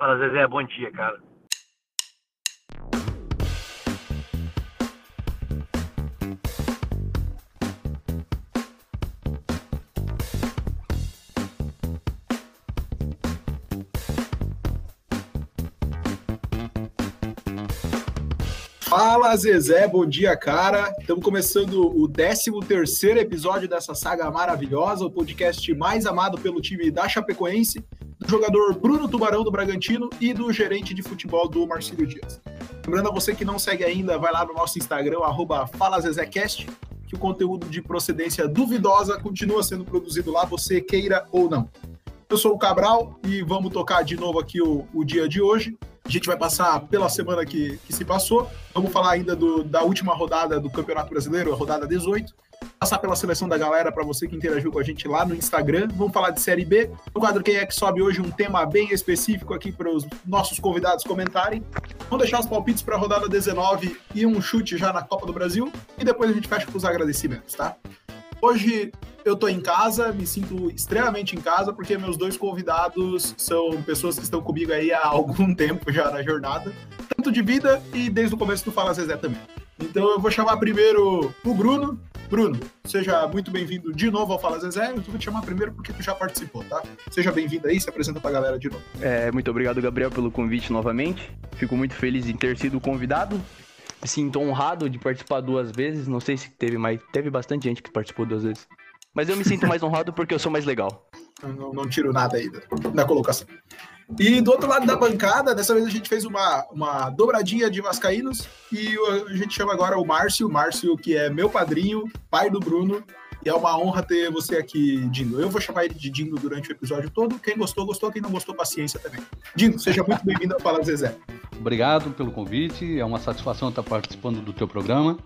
Fala, Zezé, bom dia, cara. Fala Zezé, bom dia, cara. Estamos começando o 13 terceiro episódio dessa saga maravilhosa, o podcast mais amado pelo time da Chapecoense, jogador Bruno Tubarão do Bragantino e do gerente de futebol do Marcílio Dias. Lembrando a você que não segue ainda, vai lá no nosso Instagram, arroba FalaZezéCast, que o conteúdo de procedência duvidosa continua sendo produzido lá, você queira ou não. Eu sou o Cabral e vamos tocar de novo aqui o, o dia de hoje. A gente vai passar pela semana que, que se passou. Vamos falar ainda do, da última rodada do Campeonato Brasileiro, a rodada 18. Passar pela seleção da galera para você que interagiu com a gente lá no Instagram. Vamos falar de Série B. No quadro Quem é que sobe hoje, um tema bem específico aqui para os nossos convidados comentarem. Vamos deixar os palpites para a rodada 19 e um chute já na Copa do Brasil. E depois a gente fecha com os agradecimentos, tá? Hoje eu tô em casa, me sinto extremamente em casa, porque meus dois convidados são pessoas que estão comigo aí há algum tempo já na jornada, tanto de vida e desde o começo do Fala Zezé também. Então eu vou chamar primeiro o Bruno. Bruno, seja muito bem-vindo de novo ao Fala Zezé. Eu vou te chamar primeiro porque tu já participou, tá? Seja bem-vindo aí, se apresenta pra galera de novo. É, muito obrigado, Gabriel, pelo convite novamente. Fico muito feliz em ter sido convidado me sinto honrado de participar duas vezes. Não sei se teve mais. Teve bastante gente que participou duas vezes. Mas eu me sinto mais honrado porque eu sou mais legal. Não, não tiro nada aí da colocação. E do outro lado da bancada, dessa vez a gente fez uma, uma dobradinha de Vascaínos e a gente chama agora o Márcio. Márcio, que é meu padrinho, pai do Bruno. E é uma honra ter você aqui, Dindo. Eu vou chamar ele de Dindo durante o episódio todo. Quem gostou, gostou. Quem não gostou, paciência também. Dindo, seja muito bem-vindo ao Fala Zezé. Obrigado pelo convite. É uma satisfação estar participando do teu programa.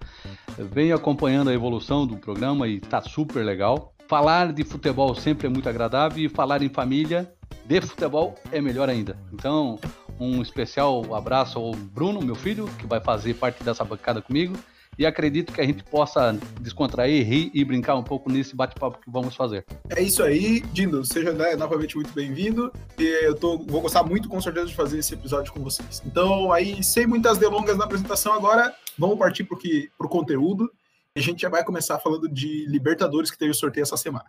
Venho acompanhando a evolução do programa e está super legal. Falar de futebol sempre é muito agradável e falar em família de futebol é melhor ainda. Então, um especial abraço ao Bruno, meu filho, que vai fazer parte dessa bancada comigo e acredito que a gente possa descontrair, rir e brincar um pouco nesse bate-papo que vamos fazer. É isso aí, Dindo, seja né, novamente muito bem-vindo eu tô, vou gostar muito com certeza de fazer esse episódio com vocês. Então, aí, sem muitas delongas na apresentação agora, vamos partir para o conteúdo. A gente já vai começar falando de Libertadores que teve o sorteio essa semana.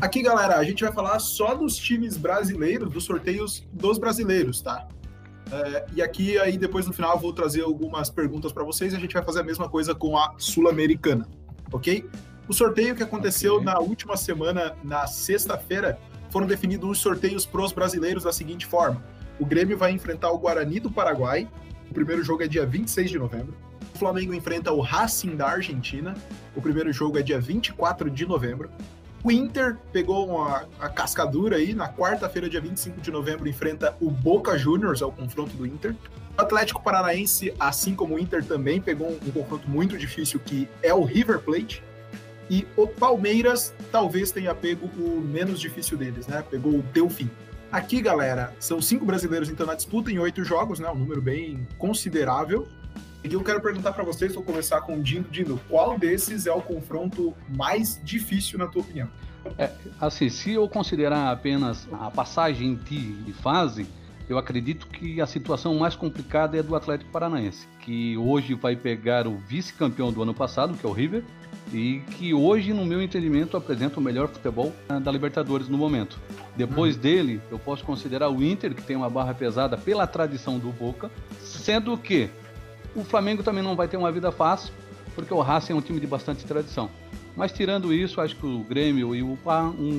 Aqui, galera, a gente vai falar só dos times brasileiros, dos sorteios dos brasileiros, tá? É, e aqui, aí depois no final, eu vou trazer algumas perguntas para vocês e a gente vai fazer a mesma coisa com a Sul-Americana, ok? O sorteio que aconteceu okay. na última semana, na sexta-feira, foram definidos os sorteios pros brasileiros da seguinte forma: o Grêmio vai enfrentar o Guarani do Paraguai, o primeiro jogo é dia 26 de novembro. O Flamengo enfrenta o Racing da Argentina, o primeiro jogo é dia 24 de novembro. O Inter pegou uma, a cascadura aí, na quarta-feira, dia 25 de novembro, enfrenta o Boca Juniors, ao confronto do Inter. O Atlético Paranaense, assim como o Inter, também pegou um, um confronto muito difícil, que é o River Plate. E o Palmeiras talvez tenha pego o menos difícil deles, né? Pegou o Delfim. Aqui, galera, são cinco brasileiros então na disputa em oito jogos, né? Um número bem considerável. E eu quero perguntar para vocês, vou começar com o Dino. Dino, qual desses é o confronto mais difícil, na tua opinião? É, assim, se eu considerar apenas a passagem de fase, eu acredito que a situação mais complicada é do Atlético Paranaense, que hoje vai pegar o vice-campeão do ano passado, que é o River, e que hoje, no meu entendimento, apresenta o melhor futebol da Libertadores no momento. Depois uhum. dele, eu posso considerar o Inter, que tem uma barra pesada pela tradição do Boca, sendo que o Flamengo também não vai ter uma vida fácil, porque o Racing é um time de bastante tradição. Mas tirando isso, acho que o Grêmio e o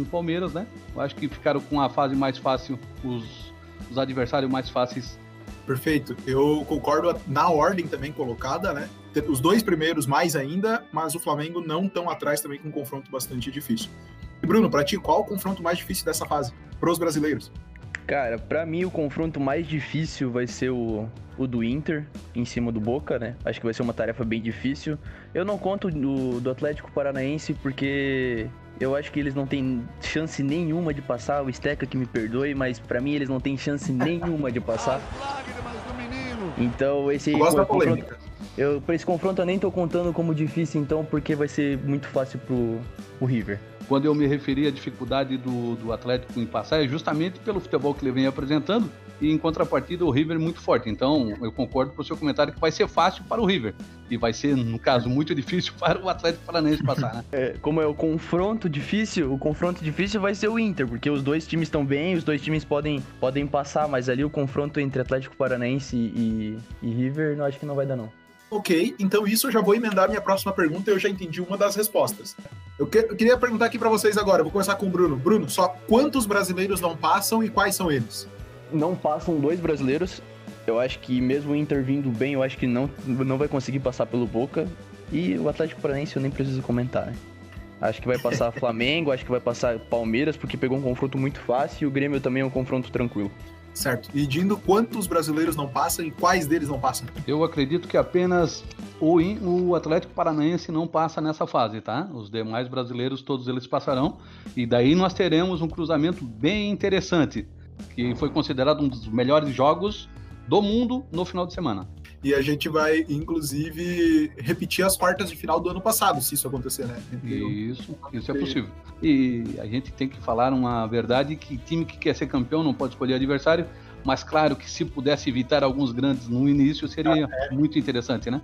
Palmeiras, né? Eu acho que ficaram com a fase mais fácil, os, os adversários mais fáceis. Perfeito. Eu concordo na ordem também colocada, né? Os dois primeiros mais ainda, mas o Flamengo não tão atrás também com um confronto bastante difícil. E Bruno, para ti, qual o confronto mais difícil dessa fase? Para os brasileiros? Cara, para mim o confronto mais difícil vai ser o, o do Inter em cima do Boca, né? Acho que vai ser uma tarefa bem difícil. Eu não conto do, do Atlético Paranaense porque eu acho que eles não têm chance nenhuma de passar. O Steca que me perdoe, mas para mim eles não têm chance nenhuma de passar. Então esse aí confronto... Eu, pra esse confronto eu nem tô contando como difícil, então, porque vai ser muito fácil pro o River. Quando eu me referi à dificuldade do, do Atlético em passar, é justamente pelo futebol que ele vem apresentando e em contrapartida o River muito forte. Então eu concordo com o seu comentário que vai ser fácil para o River e vai ser, no caso, muito difícil para o Atlético Paranaense passar, né? É, como é o confronto difícil, o confronto difícil vai ser o Inter, porque os dois times estão bem, os dois times podem, podem passar, mas ali o confronto entre Atlético Paranaense e, e River, não acho que não vai dar não. Ok, então isso eu já vou emendar minha próxima pergunta, eu já entendi uma das respostas. Eu, que, eu queria perguntar aqui para vocês agora, vou começar com o Bruno. Bruno, só quantos brasileiros não passam e quais são eles? Não passam dois brasileiros. Eu acho que mesmo o Inter vindo bem, eu acho que não, não vai conseguir passar pelo Boca. E o Atlético Paranaense eu nem preciso comentar, né? Acho que vai passar Flamengo, acho que vai passar Palmeiras, porque pegou um confronto muito fácil e o Grêmio também é um confronto tranquilo. Certo. E Dindo, quantos brasileiros não passam e quais deles não passam? Eu acredito que apenas o, o Atlético Paranaense não passa nessa fase, tá? Os demais brasileiros, todos eles passarão. E daí nós teremos um cruzamento bem interessante, que foi considerado um dos melhores jogos do mundo no final de semana. E a gente vai, inclusive, repetir as quartas de final do ano passado, se isso acontecer, né? Isso, isso é possível. E a gente tem que falar uma verdade que time que quer ser campeão não pode escolher adversário, mas claro que se pudesse evitar alguns grandes no início seria ah, é. muito interessante, né?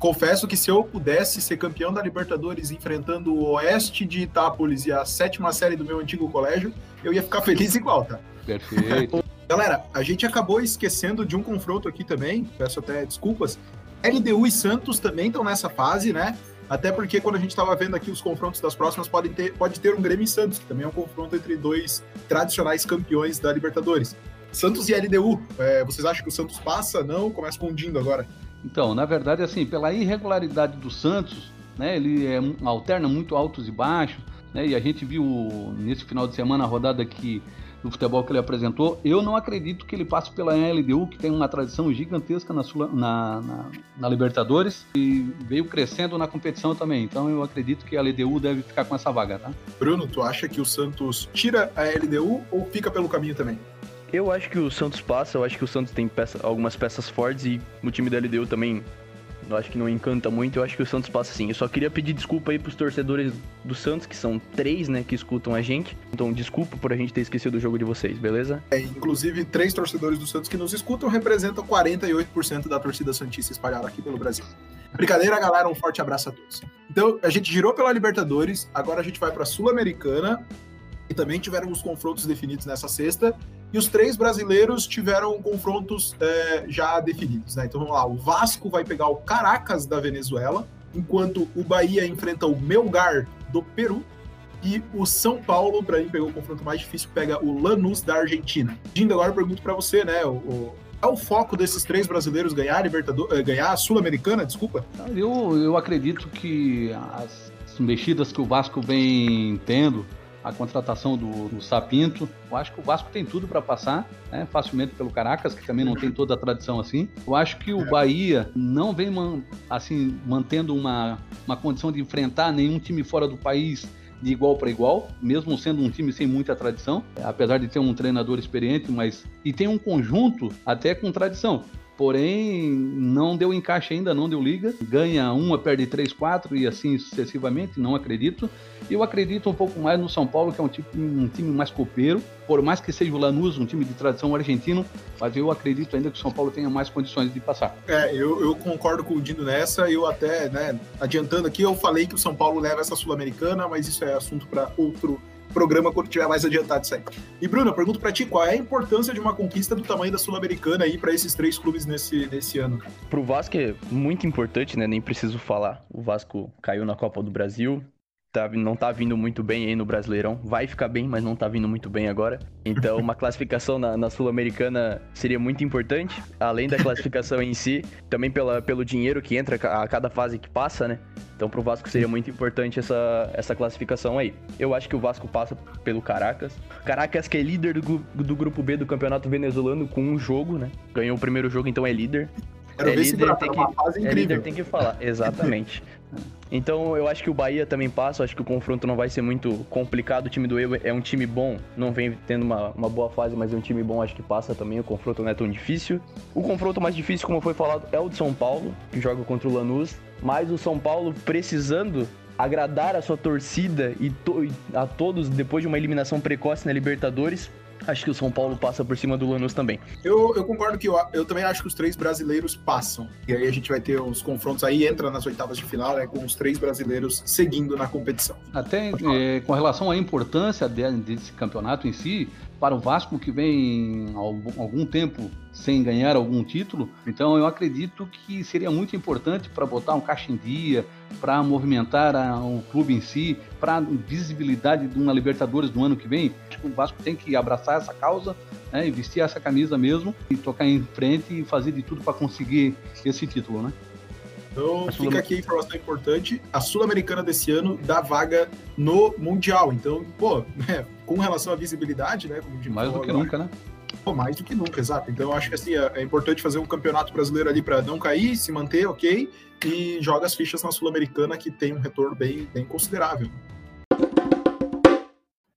Confesso que se eu pudesse ser campeão da Libertadores enfrentando o Oeste de Itápolis e a sétima série do meu antigo colégio, eu ia ficar feliz igual, tá? Perfeito. Galera, a gente acabou esquecendo de um confronto aqui também, peço até desculpas. LDU e Santos também estão nessa fase, né? Até porque quando a gente estava vendo aqui os confrontos das próximas, pode ter, pode ter um Grêmio e Santos, que também é um confronto entre dois tradicionais campeões da Libertadores. Santos e LDU, é, vocês acham que o Santos passa? Não? Começa com o Dindo agora. Então, na verdade, assim, pela irregularidade do Santos, né, ele é, alterna muito altos e baixos, né, e a gente viu nesse final de semana a rodada que do futebol que ele apresentou. Eu não acredito que ele passe pela LDU, que tem uma tradição gigantesca na, na, na, na, Libertadores e veio crescendo na competição também. Então eu acredito que a LDU deve ficar com essa vaga, tá? Bruno, tu acha que o Santos tira a LDU ou fica pelo caminho também? Eu acho que o Santos passa, eu acho que o Santos tem peça, algumas peças fortes e o time da LDU também eu acho que não encanta muito, eu acho que o Santos passa sim. Eu só queria pedir desculpa aí pros torcedores do Santos, que são três, né, que escutam a gente. Então, desculpa por a gente ter esquecido o jogo de vocês, beleza? É, inclusive, três torcedores do Santos que nos escutam representam 48% da torcida Santista espalhada aqui pelo Brasil. Brincadeira, galera, um forte abraço a todos. Então, a gente girou pela Libertadores, agora a gente vai pra Sul-Americana, e também tiveram os confrontos definidos nessa sexta. E os três brasileiros tiveram confrontos é, já definidos, né? Então vamos lá, o Vasco vai pegar o Caracas da Venezuela, enquanto o Bahia enfrenta o Melgar do Peru. E o São Paulo, para mim, pegou o confronto mais difícil, pega o Lanús da Argentina. Dindo, agora eu pergunto para você, né? O, o, é o foco desses três brasileiros ganhar a eh, ganhar a Sul-Americana, desculpa? Eu, eu acredito que as mexidas que o Vasco vem tendo, a contratação do, do, Sapinto. Eu acho que o Vasco tem tudo para passar, né, facilmente pelo Caracas, que também não tem toda a tradição assim. Eu acho que o Bahia não vem man, assim mantendo uma, uma condição de enfrentar nenhum time fora do país de igual para igual, mesmo sendo um time sem muita tradição, apesar de ter um treinador experiente, mas e tem um conjunto até com tradição porém não deu encaixe ainda, não deu liga. Ganha uma, perde três, quatro e assim sucessivamente, não acredito. Eu acredito um pouco mais no São Paulo, que é um, tipo, um time mais copeiro, por mais que seja o Lanús, um time de tradição argentino, mas eu acredito ainda que o São Paulo tenha mais condições de passar. É, eu, eu concordo com o Dino nessa, eu até, né, adiantando aqui, eu falei que o São Paulo leva essa Sul-Americana, mas isso é assunto para outro programa quando tiver mais adiantado isso aí. E Bruno, eu pergunto para ti, qual é a importância de uma conquista do tamanho da Sul-Americana aí para esses três clubes nesse, nesse ano? Pro Vasco é muito importante, né? Nem preciso falar. O Vasco caiu na Copa do Brasil, tá, não tá vindo muito bem aí no Brasileirão. Vai ficar bem, mas não tá vindo muito bem agora. Então, uma classificação na, na Sul-Americana seria muito importante, além da classificação em si, também pela, pelo dinheiro que entra a cada fase que passa, né? Então, pro Vasco seria muito importante essa, essa classificação aí. Eu acho que o Vasco passa pelo Caracas. Caracas, que é líder do, do grupo B do Campeonato Venezuelano com um jogo, né? Ganhou o primeiro jogo, então é líder. Quero é líder, tem que, é líder tem que falar, exatamente. Então eu acho que o Bahia também passa, eu acho que o confronto não vai ser muito complicado. O time do Evo é um time bom, não vem tendo uma, uma boa fase, mas é um time bom, acho que passa também. O confronto não é tão difícil. O confronto mais difícil, como foi falado, é o de São Paulo, que joga contra o Lanús. Mas o São Paulo precisando agradar a sua torcida e to a todos depois de uma eliminação precoce na Libertadores, acho que o São Paulo passa por cima do Lanús também. Eu, eu concordo que eu, eu, também acho que os três brasileiros passam. E aí a gente vai ter os confrontos aí, entra nas oitavas de final, né, com os três brasileiros seguindo na competição. Até é, com relação à importância desse campeonato em si, para o Vasco que vem algum, algum tempo sem ganhar algum título, então eu acredito que seria muito importante para botar um caixa em dia, para movimentar a, o clube em si, para visibilidade de uma Libertadores do ano que vem. Acho que o Vasco tem que abraçar essa causa, né, e vestir essa camisa mesmo, e tocar em frente e fazer de tudo para conseguir esse título, né? Então, fica aqui a informação importante. A Sul-Americana desse ano dá vaga no Mundial. Então, pô, né, com relação à visibilidade, né? mais do que agora, nunca, né? Mais do que nunca, exato. Então, eu acho que assim, é, é importante fazer um campeonato brasileiro ali para não cair, se manter, ok, e joga as fichas na Sul-Americana, que tem um retorno bem, bem considerável.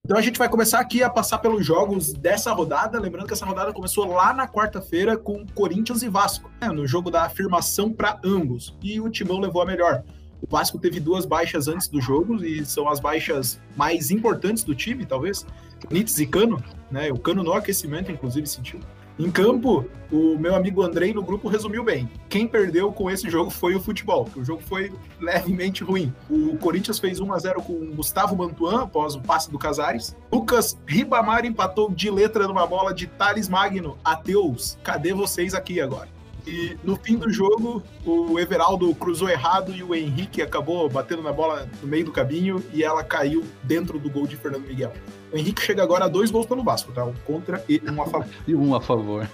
Então a gente vai começar aqui a passar pelos jogos dessa rodada. Lembrando que essa rodada começou lá na quarta-feira com Corinthians e Vasco, né, no jogo da afirmação para ambos. E o Timão levou a melhor. O Vasco teve duas baixas antes do jogo e são as baixas mais importantes do time, talvez. Nitz e Cano, né? O Cano no aquecimento, inclusive, sentiu. Em campo, o meu amigo Andrei no grupo resumiu bem. Quem perdeu com esse jogo foi o futebol. O jogo foi levemente ruim. O Corinthians fez 1 a 0 com Gustavo Mantuan após o passe do Casares. Lucas Ribamar empatou de letra numa bola de Thales Magno. Ateus, cadê vocês aqui agora? E no fim do jogo, o Everaldo cruzou errado e o Henrique acabou batendo na bola no meio do caminho e ela caiu dentro do gol de Fernando Miguel. O Henrique chega agora a dois gols pelo Vasco, tá? Um contra e um a favor. e um a favor.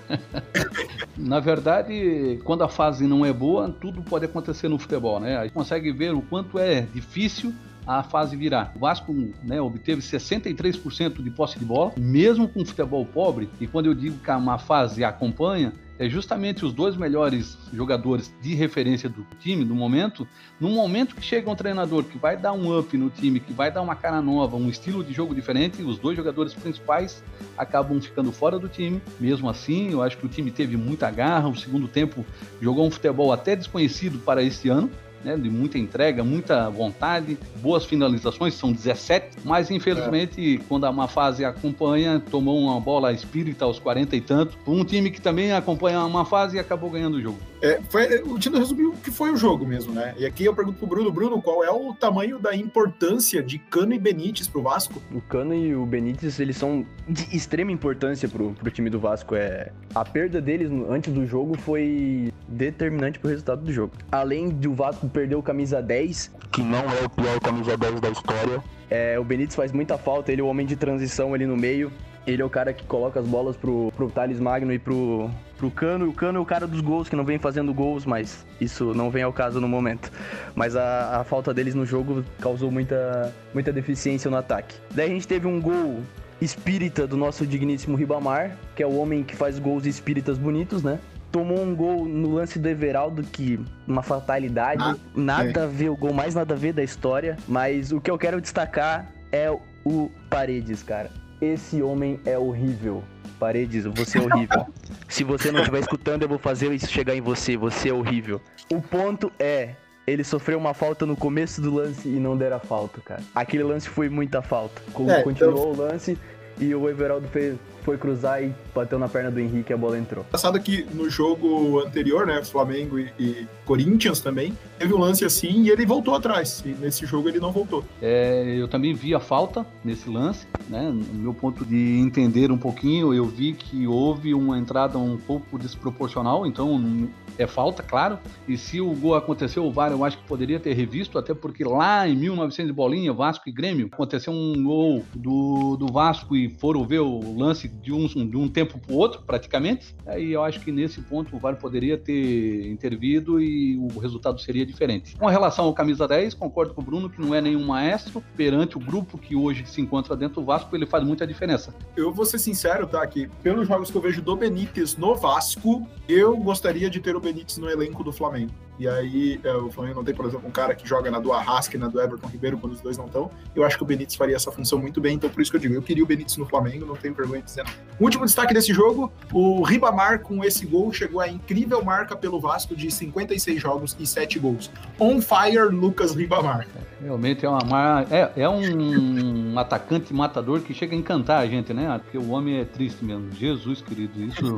na verdade, quando a fase não é boa, tudo pode acontecer no futebol, né? A gente consegue ver o quanto é difícil a fase virar. O Vasco né, obteve 63% de posse de bola, mesmo com futebol pobre, e quando eu digo que uma fase acompanha, é justamente os dois melhores jogadores de referência do time no momento, no momento que chega um treinador que vai dar um up no time, que vai dar uma cara nova, um estilo de jogo diferente, os dois jogadores principais acabam ficando fora do time. Mesmo assim, eu acho que o time teve muita garra, o segundo tempo jogou um futebol até desconhecido para esse ano, né, de muita entrega, muita vontade, boas finalizações, são 17, mas infelizmente é. quando uma fase acompanha, tomou uma bola espírita aos 40 e tanto, um time que também acompanha uma fase e acabou ganhando o jogo. É, foi, o Tino resumiu o que foi o jogo mesmo, né? E aqui eu pergunto pro Bruno, Bruno, qual é o tamanho da importância de Cano e Benítez pro Vasco? O Cano e o Benítez, eles são de extrema importância pro, pro time do Vasco. É, a perda deles antes do jogo foi determinante pro resultado do jogo. Além do Vasco perder o camisa 10, que não é o pior camisa 10 da história, é, o Benítez faz muita falta, ele é o homem de transição ali no meio. Ele é o cara que coloca as bolas pro, pro Thales Magno e pro, pro Cano. E o Cano é o cara dos gols, que não vem fazendo gols, mas isso não vem ao caso no momento. Mas a, a falta deles no jogo causou muita, muita deficiência no ataque. Daí a gente teve um gol espírita do nosso digníssimo Ribamar, que é o homem que faz gols espíritas bonitos, né? Tomou um gol no lance do Everaldo, que uma fatalidade. Ah, nada é. a ver, o gol mais nada a ver da história. Mas o que eu quero destacar é o Paredes, cara. Esse homem é horrível. Paredes, você é horrível. Se você não estiver escutando, eu vou fazer isso chegar em você. Você é horrível. O ponto é, ele sofreu uma falta no começo do lance e não dera falta, cara. Aquele lance foi muita falta. É, Continuou então... o lance e o Everaldo fez, foi cruzar e bateu na perna do Henrique e a bola entrou. Passado que no jogo anterior, né, Flamengo e, e, Corinthians também, teve um lance assim e ele voltou atrás. E nesse jogo ele não voltou. É, eu também vi a falta nesse lance, né? No meu ponto de entender um pouquinho, eu vi que houve uma entrada um pouco desproporcional, então é falta, claro. E se o gol aconteceu, o VAR eu acho que poderia ter revisto, até porque lá em 1900 bolinha, Vasco e Grêmio, aconteceu um gol do, do Vasco e foram ver o lance de um, de um tempo para o outro, praticamente. Aí eu acho que nesse ponto o VAR poderia ter intervido e o resultado seria diferente. Com relação ao camisa 10, concordo com o Bruno que não é nenhum maestro perante o grupo que hoje se encontra dentro do Vasco, ele faz muita diferença. Eu vou ser sincero, tá? Que pelos jogos que eu vejo do Benítez no Vasco, eu gostaria de ter o Benítez no elenco do Flamengo. E aí é, o Flamengo não tem, por exemplo, um cara que joga na do Arrasca e na do Everton Ribeiro quando os dois não estão. Eu acho que o Benítez faria essa função muito bem, então por isso que eu digo, eu queria o Benítez no Flamengo, não tenho vergonha de dizer. Último destaque desse jogo, o Ribamar com esse gol chegou à incrível marca pelo Vasco de 56 jogos e 7 gols. On fire, Lucas Ribamar. Realmente é uma é, é um atacante matador que chega a encantar a gente, né? Porque o homem é triste mesmo. Jesus querido, isso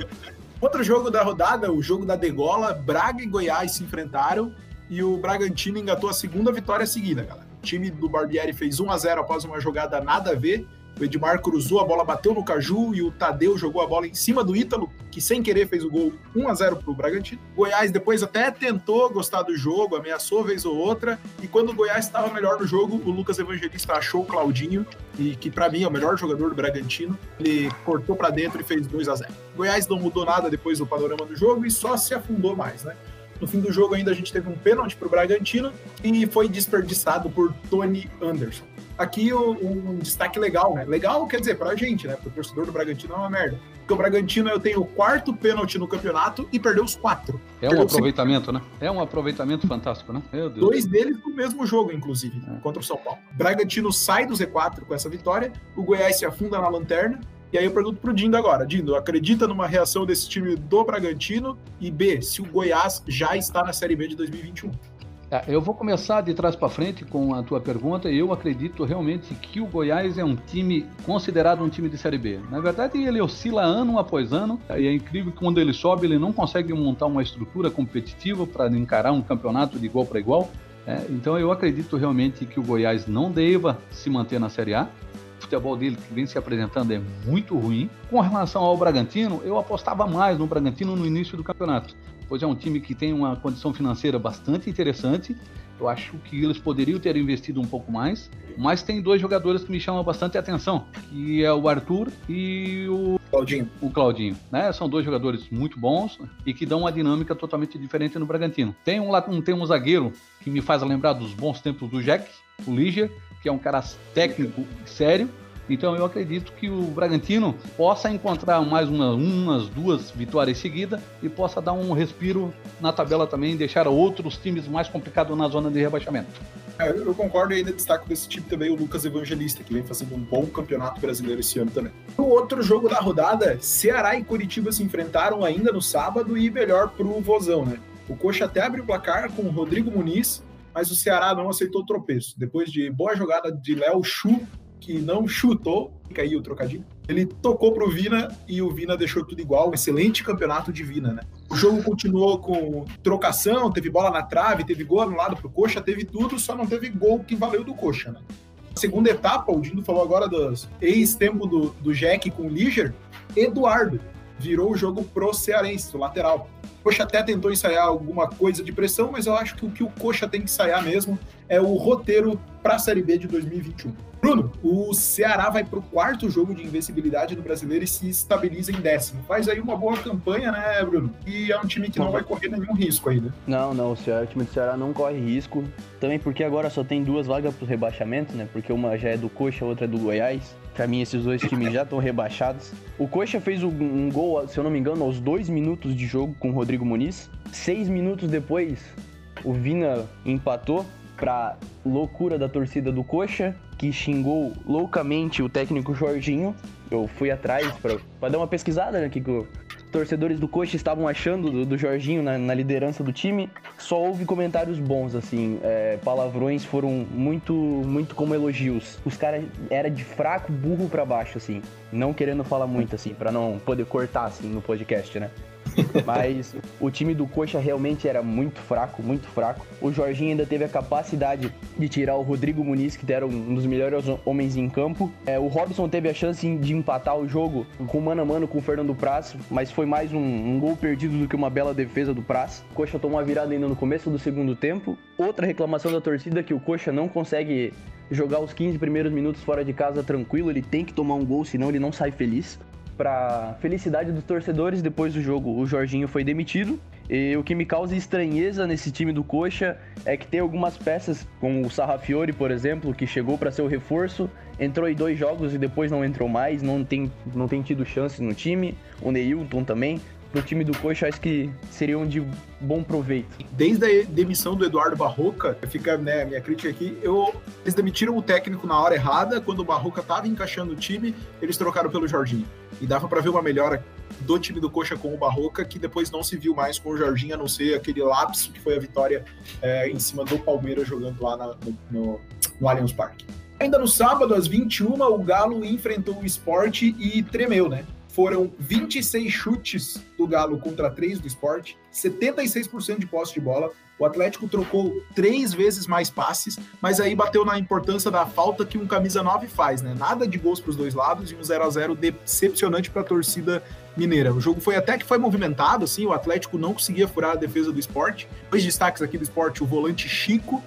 Outro jogo da rodada, o jogo da degola, Braga e Goiás se enfrentaram e o Bragantino engatou a segunda vitória seguida, galera. O time do Barbieri fez 1 a 0 após uma jogada nada a ver o Edmar cruzou, a bola bateu no Caju e o Tadeu jogou a bola em cima do Ítalo, que sem querer fez o gol 1 a 0 para o Bragantino. Goiás depois até tentou gostar do jogo, ameaçou vez ou outra, e quando o Goiás estava melhor no jogo, o Lucas Evangelista achou o Claudinho, e que para mim é o melhor jogador do Bragantino, ele cortou para dentro e fez 2 a 0. Goiás não mudou nada depois do panorama do jogo e só se afundou mais, né? No fim do jogo ainda a gente teve um pênalti para o Bragantino e foi desperdiçado por Tony Anderson aqui um, um destaque legal, né? Legal quer dizer pra gente, né? Porque o torcedor do Bragantino é uma merda. Porque o Bragantino eu tenho o quarto pênalti no campeonato e perdeu os quatro. É perdeu um aproveitamento, cinco. né? É um aproveitamento fantástico, né? Dois deles no mesmo jogo, inclusive, é. contra o São Paulo. Bragantino sai do Z4 com essa vitória, o Goiás se afunda na lanterna. E aí eu pergunto pro Dindo agora. Dindo, acredita numa reação desse time do Bragantino? E B, se o Goiás já está na Série B de 2021? É, eu vou começar de trás para frente com a tua pergunta. Eu acredito realmente que o Goiás é um time considerado um time de Série B. Na verdade, ele oscila ano após ano e é incrível que quando ele sobe, ele não consegue montar uma estrutura competitiva para encarar um campeonato de igual para igual. É, então, eu acredito realmente que o Goiás não deva se manter na Série A. O futebol dele que vem se apresentando é muito ruim. Com relação ao Bragantino, eu apostava mais no Bragantino no início do campeonato pois é um time que tem uma condição financeira bastante interessante. Eu acho que eles poderiam ter investido um pouco mais, mas tem dois jogadores que me chamam bastante atenção, que é o Arthur e o Claudinho. O Claudinho, né? São dois jogadores muito bons e que dão uma dinâmica totalmente diferente no Bragantino. Tem um, tem um zagueiro que me faz lembrar dos bons tempos do Jack, o Ligia, que é um cara técnico sério, então eu acredito que o Bragantino possa encontrar mais uma, umas duas vitórias seguidas e possa dar um respiro na tabela também, deixar outros times mais complicados na zona de rebaixamento. É, eu concordo e ainda destaco desse time também o Lucas Evangelista, que vem fazendo um bom campeonato brasileiro esse ano também. O outro jogo da rodada, Ceará e Curitiba se enfrentaram ainda no sábado e melhor pro Vozão, né? O Coxa até abriu o placar com o Rodrigo Muniz, mas o Ceará não aceitou o tropeço. Depois de boa jogada de Léo Chu, que não chutou, fica aí o trocadilho. Ele tocou pro Vina e o Vina deixou tudo igual. Excelente campeonato de Vina, né? O jogo continuou com trocação, teve bola na trave, teve gol anulado pro Coxa, teve tudo, só não teve gol que valeu do Coxa, né? segunda etapa, o Dindo falou agora dos ex-tempo do, do Jack com o Liger, Eduardo virou o jogo pro Cearense, o lateral. O Coxa até tentou ensaiar alguma coisa de pressão, mas eu acho que o que o Coxa tem que ensaiar mesmo é o roteiro para a Série B de 2021. Bruno, o Ceará vai para o quarto jogo de invencibilidade no brasileiro e se estabiliza em décimo. Faz aí uma boa campanha, né, Bruno? E é um time que não vai correr nenhum risco aí, né? Não, não, o, Ceará, o time do Ceará não corre risco. Também porque agora só tem duas vagas para o rebaixamento, né? Porque uma já é do Coxa, a outra é do Goiás. Pra mim, esses dois times já estão rebaixados. O Coxa fez um gol, se eu não me engano, aos dois minutos de jogo com o Rodrigo Muniz. Seis minutos depois, o Vina empatou pra loucura da torcida do Coxa, que xingou loucamente o técnico Jorginho. Eu fui atrás pra, pra dar uma pesquisada, né, que os torcedores do Coxa estavam achando do, do Jorginho na, na, liderança do time. Só houve comentários bons, assim, é, palavrões foram muito, muito como elogios. Os caras era de fraco, burro para baixo, assim, não querendo falar muito, assim, para não poder cortar, assim, no podcast, né. Mas o time do Coxa realmente era muito fraco, muito fraco. O Jorginho ainda teve a capacidade de tirar o Rodrigo Muniz, que era um dos melhores homens em campo. É, o Robson teve a chance de empatar o jogo com mano a mano com o Fernando Praz, mas foi mais um, um gol perdido do que uma bela defesa do Praz. O Coxa tomou uma virada ainda no começo do segundo tempo. Outra reclamação da torcida é que o Coxa não consegue jogar os 15 primeiros minutos fora de casa tranquilo, ele tem que tomar um gol, senão ele não sai feliz para felicidade dos torcedores, depois do jogo o Jorginho foi demitido. E o que me causa estranheza nesse time do Coxa é que tem algumas peças, como o Sarrafiore, por exemplo, que chegou para ser o reforço, entrou em dois jogos e depois não entrou mais, não tem, não tem tido chances no time. O Neilton também. Pro time do Coxa, acho que seriam de bom proveito. Desde a demissão do Eduardo Barroca, fica né, a minha crítica aqui, eu, eles demitiram o técnico na hora errada, quando o Barroca estava encaixando o time, eles trocaram pelo Jorginho. E dava para ver uma melhora do time do Coxa com o Barroca, que depois não se viu mais com o Jorginho, a não ser aquele lapso que foi a vitória é, em cima do Palmeiras jogando lá na, no, no, no Allianz Parque. Ainda no sábado, às 21, o Galo enfrentou o esporte e tremeu, né? Foram 26 chutes do Galo contra 3 do esporte, 76% de posse de bola. O Atlético trocou três vezes mais passes, mas aí bateu na importância da falta que um camisa 9 faz, né? Nada de gols para os dois lados e um 0 a 0 decepcionante para a torcida mineira. O jogo foi até que foi movimentado, assim, o Atlético não conseguia furar a defesa do esporte. Dois destaques aqui do esporte, o volante Chico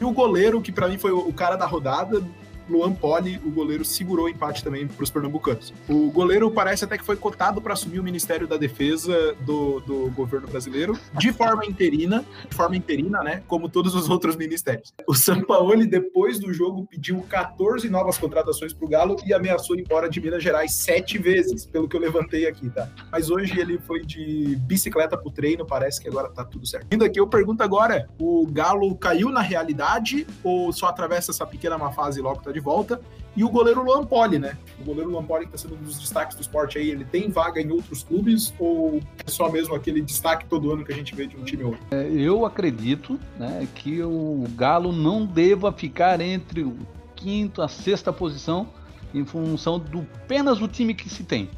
e o goleiro, que para mim foi o cara da rodada, Luan Poli, o goleiro, segurou o empate também para os pernambucanos. O goleiro parece até que foi cotado para assumir o Ministério da Defesa do, do governo brasileiro de forma interina, de forma interina, né? Como todos os outros ministérios. O Sampaoli, depois do jogo, pediu 14 novas contratações para o Galo e ameaçou ir embora de Minas Gerais sete vezes, pelo que eu levantei aqui, tá? Mas hoje ele foi de bicicleta para o treino, parece que agora tá tudo certo. Indo aqui, eu pergunto agora: o Galo caiu na realidade ou só atravessa essa pequena má fase logo tá de volta. E o goleiro Luan Poli, né? O goleiro Luan Poli que está sendo um dos destaques do esporte aí, ele tem vaga em outros clubes ou é só mesmo aquele destaque todo ano que a gente vê de um time ou outro? É, eu acredito né, que o Galo não deva ficar entre o quinto a sexta posição em função do apenas do time que se tem.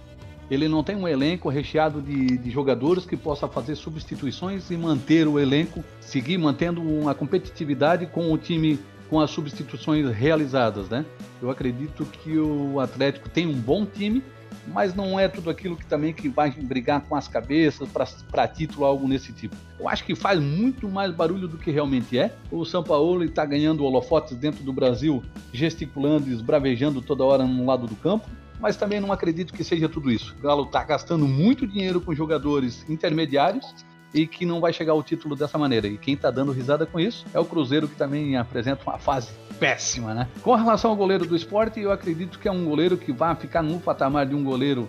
Ele não tem um elenco recheado de, de, jogadores que possa fazer substituições e manter o elenco, seguir mantendo uma competitividade com o time com as substituições realizadas, né? Eu acredito que o Atlético tem um bom time, mas não é tudo aquilo que também que vai brigar com as cabeças para título algo nesse tipo. Eu acho que faz muito mais barulho do que realmente é. O São Paulo está ganhando holofotes dentro do Brasil, gesticulando esbravejando toda hora num lado do campo. Mas também não acredito que seja tudo isso. O Galo está gastando muito dinheiro com jogadores intermediários e que não vai chegar ao título dessa maneira. E quem está dando risada com isso é o Cruzeiro, que também apresenta uma fase péssima, né? Com relação ao goleiro do esporte, eu acredito que é um goleiro que vai ficar no patamar de um goleiro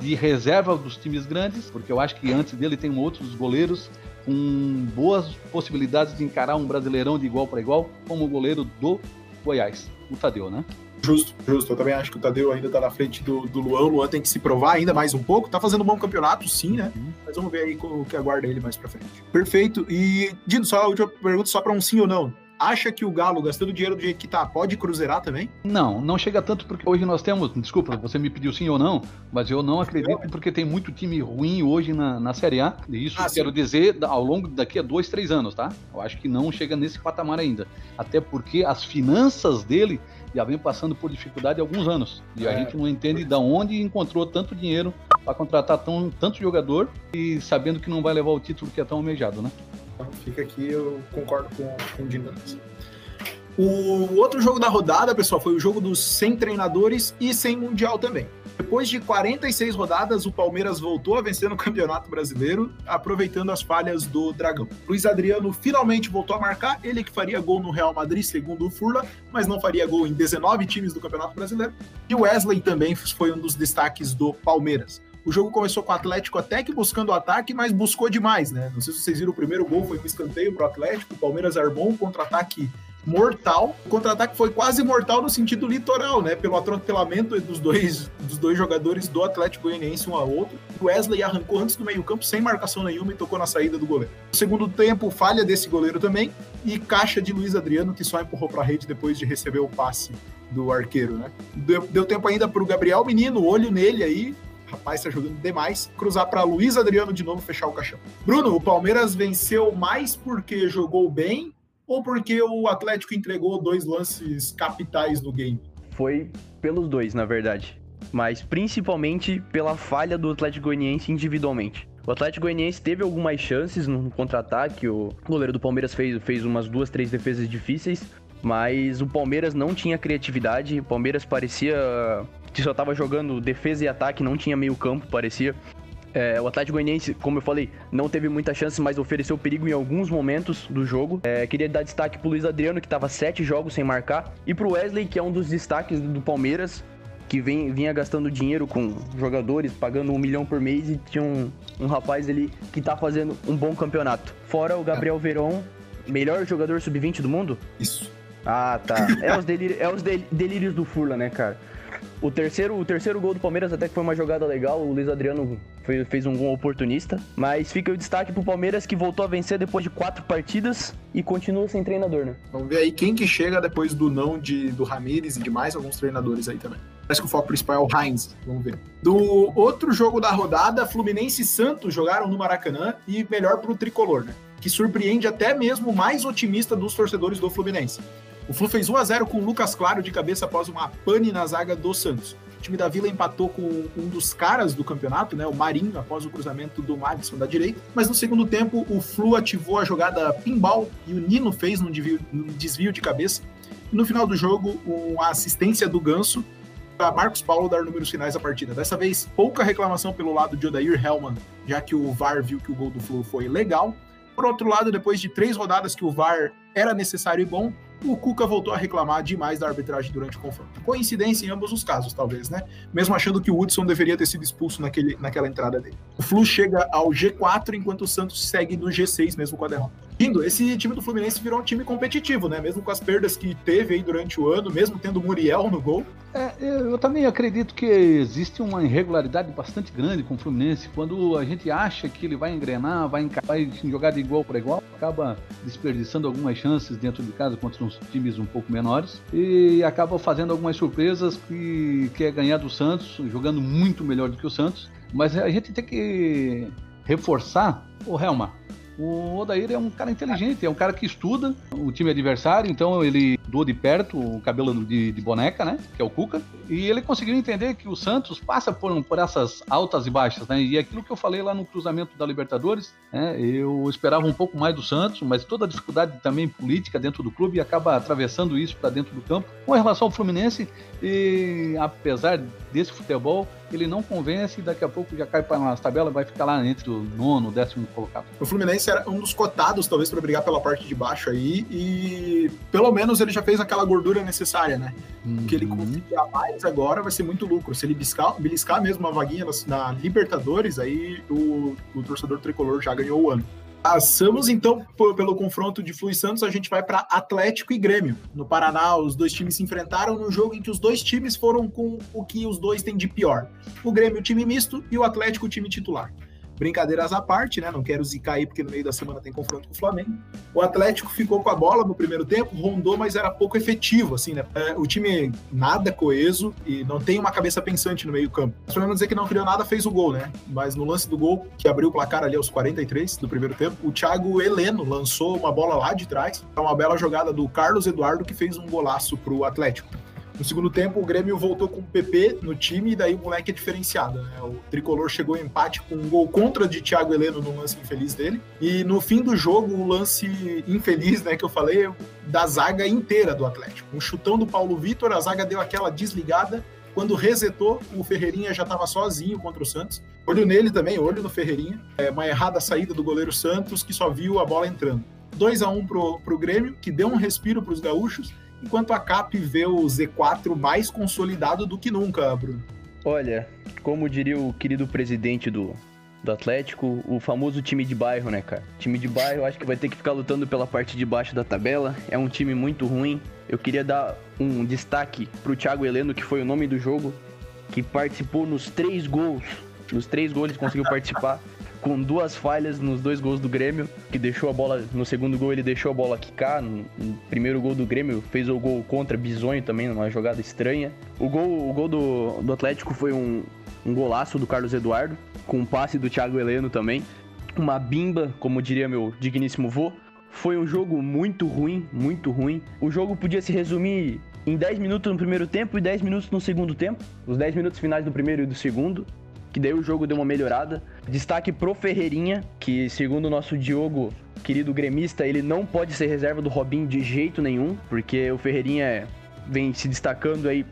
de reserva dos times grandes, porque eu acho que antes dele tem outros goleiros com boas possibilidades de encarar um brasileirão de igual para igual, como o goleiro do Goiás, o Tadeu, né? Justo, justo. Eu também acho que o Tadeu ainda tá na frente do, do Luan. O Luan tem que se provar ainda mais um pouco. Tá fazendo um bom campeonato, sim, né? Uhum. Mas vamos ver aí o que aguarda ele mais pra frente. Perfeito. E, Dino, só a última pergunta, só pra um sim ou não acha que o Galo, gastando dinheiro do jeito que tá, pode cruzeirar também? Não, não chega tanto porque hoje nós temos, desculpa, você me pediu sim ou não, mas eu não acredito porque tem muito time ruim hoje na, na Série A. E isso ah, quero sim. dizer ao longo daqui a dois, três anos, tá? Eu acho que não chega nesse patamar ainda. Até porque as finanças dele já vem passando por dificuldade há alguns anos. E a é, gente não entende de onde encontrou tanto dinheiro para contratar tão, tanto jogador e sabendo que não vai levar o título que é tão almejado, né? Então, fica aqui, eu concordo com, com o Dinas. O outro jogo da rodada, pessoal, foi o jogo dos sem treinadores e sem mundial também. Depois de 46 rodadas, o Palmeiras voltou a vencer no Campeonato Brasileiro, aproveitando as falhas do Dragão. Luiz Adriano finalmente voltou a marcar, ele que faria gol no Real Madrid, segundo o Furla, mas não faria gol em 19 times do Campeonato Brasileiro. E Wesley também foi um dos destaques do Palmeiras. O jogo começou com o Atlético até que buscando o ataque, mas buscou demais, né? Não sei se vocês viram, o primeiro gol foi um escanteio para o Atlético, o Palmeiras armou um contra-ataque mortal. O contra-ataque foi quase mortal no sentido litoral, né? Pelo atropelamento dos dois, dos dois jogadores do Atlético Goianiense um ao outro. O Wesley arrancou antes do meio-campo sem marcação nenhuma e tocou na saída do goleiro. Segundo tempo, falha desse goleiro também e caixa de Luiz Adriano que só empurrou para a rede depois de receber o passe do arqueiro, né? Deu, deu tempo ainda para o Gabriel Menino, olho nele aí, rapaz tá jogando demais. Cruzar para Luiz Adriano de novo, fechar o caixão. Bruno, o Palmeiras venceu mais porque jogou bem ou porque o Atlético entregou dois lances capitais no game? Foi pelos dois, na verdade. Mas principalmente pela falha do Atlético Goianiense individualmente. O Atlético Goianiense teve algumas chances no contra-ataque. O goleiro do Palmeiras fez, fez umas duas, três defesas difíceis. Mas o Palmeiras não tinha criatividade. O Palmeiras parecia que só estava jogando defesa e ataque, não tinha meio campo, parecia. É, o Atlético Goianiense, como eu falei, não teve muita chance, mas ofereceu perigo em alguns momentos do jogo. É, queria dar destaque pro Luiz Adriano, que estava sete jogos sem marcar, e pro Wesley, que é um dos destaques do Palmeiras. que vem, vinha gastando dinheiro com jogadores, pagando um milhão por mês e tinha um, um rapaz ali que tá fazendo um bom campeonato. Fora o Gabriel. Veron, melhor jogador sub-20 do mundo? Isso. Ah, tá. É os, delírios, é os delírios do Furla, né, cara? O terceiro, o terceiro gol do Palmeiras até que foi uma jogada legal. O Luiz Adriano foi, fez um gol oportunista. Mas fica o destaque pro Palmeiras que voltou a vencer depois de quatro partidas e continua sem treinador, né? Vamos ver aí quem que chega depois do não de, do Ramires e de mais alguns treinadores aí também. Parece que o foco principal é o Heinz. Vamos ver. Do outro jogo da rodada, Fluminense e Santos jogaram no Maracanã e melhor pro tricolor, né? Que surpreende até mesmo o mais otimista dos torcedores do Fluminense. O Flu fez 1 a 0 com o Lucas Claro de cabeça após uma pane na zaga do Santos. O time da Vila empatou com um dos caras do campeonato, né, o Marinho, após o cruzamento do Madison da direita. Mas no segundo tempo, o Flu ativou a jogada pinball e o Nino fez num desvio, de cabeça. No final do jogo, uma assistência do Ganso para Marcos Paulo dar números finais da partida. Dessa vez, pouca reclamação pelo lado de Odair Hellman, já que o VAR viu que o gol do Flu foi legal. Por outro lado, depois de três rodadas que o VAR era necessário e bom, o Cuca voltou a reclamar demais da arbitragem durante o confronto. Coincidência em ambos os casos, talvez, né? Mesmo achando que o Hudson deveria ter sido expulso naquele, naquela entrada dele. O Flu chega ao G4, enquanto o Santos segue no G6, mesmo com a derrota. Lindo, esse time do Fluminense virou um time competitivo, né? Mesmo com as perdas que teve aí durante o ano, mesmo tendo Muriel no gol. É, eu também acredito que existe uma irregularidade bastante grande com o Fluminense. Quando a gente acha que ele vai engrenar, vai, vai jogar de igual para igual, acaba desperdiçando algumas chances dentro de casa contra uns times um pouco menores e acaba fazendo algumas surpresas que quer é ganhar do Santos, jogando muito melhor do que o Santos. Mas a gente tem que reforçar o Helma. O Odair é um cara inteligente, é um cara que estuda o time adversário, então ele doou de perto o cabelo de, de, boneca, né? Que é o Cuca. E ele conseguiu entender que o Santos passa por, por essas altas e baixas, né? E aquilo que eu falei lá no cruzamento da Libertadores, né? Eu esperava um pouco mais do Santos, mas toda a dificuldade também política dentro do clube acaba atravessando isso para dentro do campo. Com relação ao Fluminense, e apesar desse futebol, ele não convence e daqui a pouco já cai para as tabelas, vai ficar lá entre o nono, décimo colocado. O Fluminense era um dos cotados, talvez, para brigar pela parte de baixo aí, e pelo menos ele já fez aquela gordura necessária, né? Uhum. Que ele conseguir a mais agora vai ser muito lucro. Se ele beliscar, beliscar mesmo uma vaguinha na, na Libertadores, aí o, o torcedor tricolor já ganhou o ano. Passamos então pelo confronto de Flu e Santos, a gente vai para Atlético e Grêmio. No Paraná, os dois times se enfrentaram num jogo em que os dois times foram com o que os dois têm de pior. O Grêmio, time misto, e o Atlético, time titular. Brincadeiras à parte, né? Não quero zicar aí porque no meio da semana tem confronto com o Flamengo. O Atlético ficou com a bola no primeiro tempo, rondou, mas era pouco efetivo, assim, né? É, o time nada coeso e não tem uma cabeça pensante no meio-campo. Só dizer que não criou nada, fez o gol, né? Mas no lance do gol, que abriu o placar ali aos 43 do primeiro tempo, o Thiago Heleno lançou uma bola lá de trás. É uma bela jogada do Carlos Eduardo que fez um golaço pro Atlético. No segundo tempo, o Grêmio voltou com o PP no time e daí o moleque é diferenciado. Né? O tricolor chegou em empate com um gol contra de Thiago Heleno no lance infeliz dele. E no fim do jogo, o lance infeliz, né, que eu falei, da zaga inteira do Atlético. Um chutão do Paulo Vitor, a zaga deu aquela desligada. Quando resetou, o Ferreirinha já estava sozinho contra o Santos. Olho nele também, olho no Ferreirinha. É uma errada saída do goleiro Santos, que só viu a bola entrando. 2 a 1 pro, pro Grêmio, que deu um respiro para os gaúchos enquanto a CAP vê o Z4 mais consolidado do que nunca, Bruno. Olha, como diria o querido presidente do, do Atlético, o famoso time de bairro, né, cara? Time de bairro, acho que vai ter que ficar lutando pela parte de baixo da tabela. É um time muito ruim. Eu queria dar um destaque pro Thiago Heleno, que foi o nome do jogo, que participou nos três gols. Nos três gols ele conseguiu participar com duas falhas nos dois gols do Grêmio, que deixou a bola. No segundo gol ele deixou a bola quicar. No, primeiro gol do Grêmio fez o gol contra Bisonho também, numa jogada estranha. O gol, o gol do, do Atlético foi um, um golaço do Carlos Eduardo, com um passe do Thiago Heleno também. Uma bimba, como diria meu digníssimo vô. Foi um jogo muito ruim, muito ruim. O jogo podia se resumir em 10 minutos no primeiro tempo e 10 minutos no segundo tempo. Os 10 minutos finais do primeiro e do segundo que daí o jogo deu uma melhorada. Destaque pro Ferreirinha, que segundo o nosso Diogo, querido gremista, ele não pode ser reserva do Robinho de jeito nenhum, porque o Ferreirinha vem se destacando aí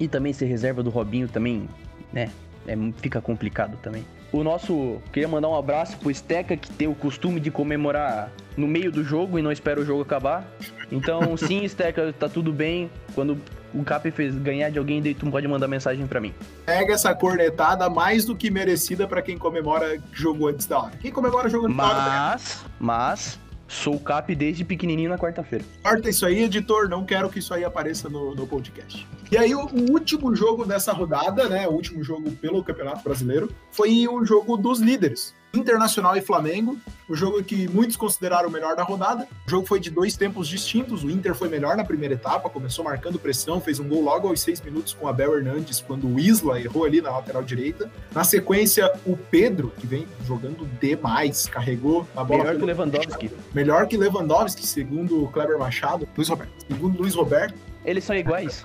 e também ser reserva do Robinho também, né? É, fica complicado também. O nosso. Queria mandar um abraço pro Steca, que tem o costume de comemorar no meio do jogo e não espera o jogo acabar. Então, sim, Steca, tá tudo bem. Quando o Cap fez ganhar de alguém, daí tu pode mandar mensagem para mim. Pega essa cornetada mais do que merecida para quem comemora jogo antes da hora. Quem comemora jogo antes da hora? Mas, mas, sou Cap desde pequenininho na quarta-feira. Corta isso aí, editor. Não quero que isso aí apareça no, no podcast. E aí, o, o, último jogo dessa rodada, né? O último jogo pelo Campeonato Brasileiro, foi o jogo dos líderes. Internacional e Flamengo, o jogo que muitos consideraram o melhor da rodada. O jogo foi de dois tempos distintos. O Inter foi melhor na primeira etapa, começou marcando pressão, fez um gol logo aos seis minutos com Abel Hernandes, quando o Isla errou ali na lateral direita. Na sequência, o Pedro, que vem jogando demais, carregou a bola. Melhor que Lewandowski. Melhor que Lewandowski, segundo o Kleber Machado. Luiz Roberto. Segundo Luiz Roberto. Eles são iguais.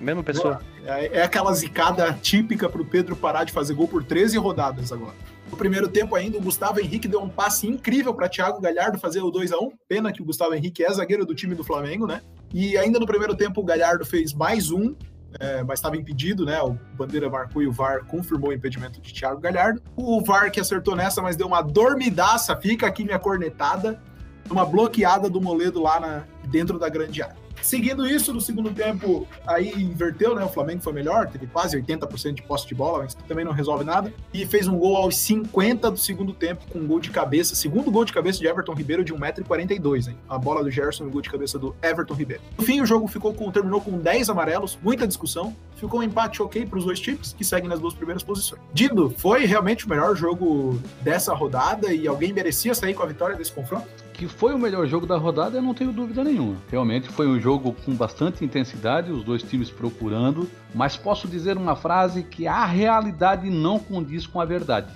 Mesma pessoa. É, é aquela zicada típica pro Pedro parar de fazer gol por 13 rodadas agora. No primeiro tempo ainda, o Gustavo Henrique deu um passe incrível para Thiago Galhardo fazer o 2 a 1 Pena que o Gustavo Henrique é zagueiro do time do Flamengo, né? E ainda no primeiro tempo, o Galhardo fez mais um, é, mas estava impedido, né? O Bandeira marcou e o VAR confirmou o impedimento de Thiago Galhardo. O VAR que acertou nessa, mas deu uma dormidaça, fica aqui minha cornetada, uma bloqueada do Moledo lá na, dentro da grande área. Seguindo isso, no segundo tempo, aí inverteu, né? O Flamengo foi melhor, teve quase 80% de posse de bola, mas também não resolve nada. E fez um gol aos 50 do segundo tempo, com um gol de cabeça, segundo gol de cabeça de Everton Ribeiro de 1,42m, hein? A bola do Gerson e o gol de cabeça do Everton Ribeiro. No fim, o jogo ficou com, terminou com 10 amarelos, muita discussão. Ficou um empate ok para os dois times, que seguem nas duas primeiras posições. Dido, foi realmente o melhor jogo dessa rodada e alguém merecia sair com a vitória desse confronto? Que foi o melhor jogo da rodada, eu não tenho dúvida nenhuma. Realmente foi um jogo com bastante intensidade, os dois times procurando, mas posso dizer uma frase que a realidade não condiz com a verdade,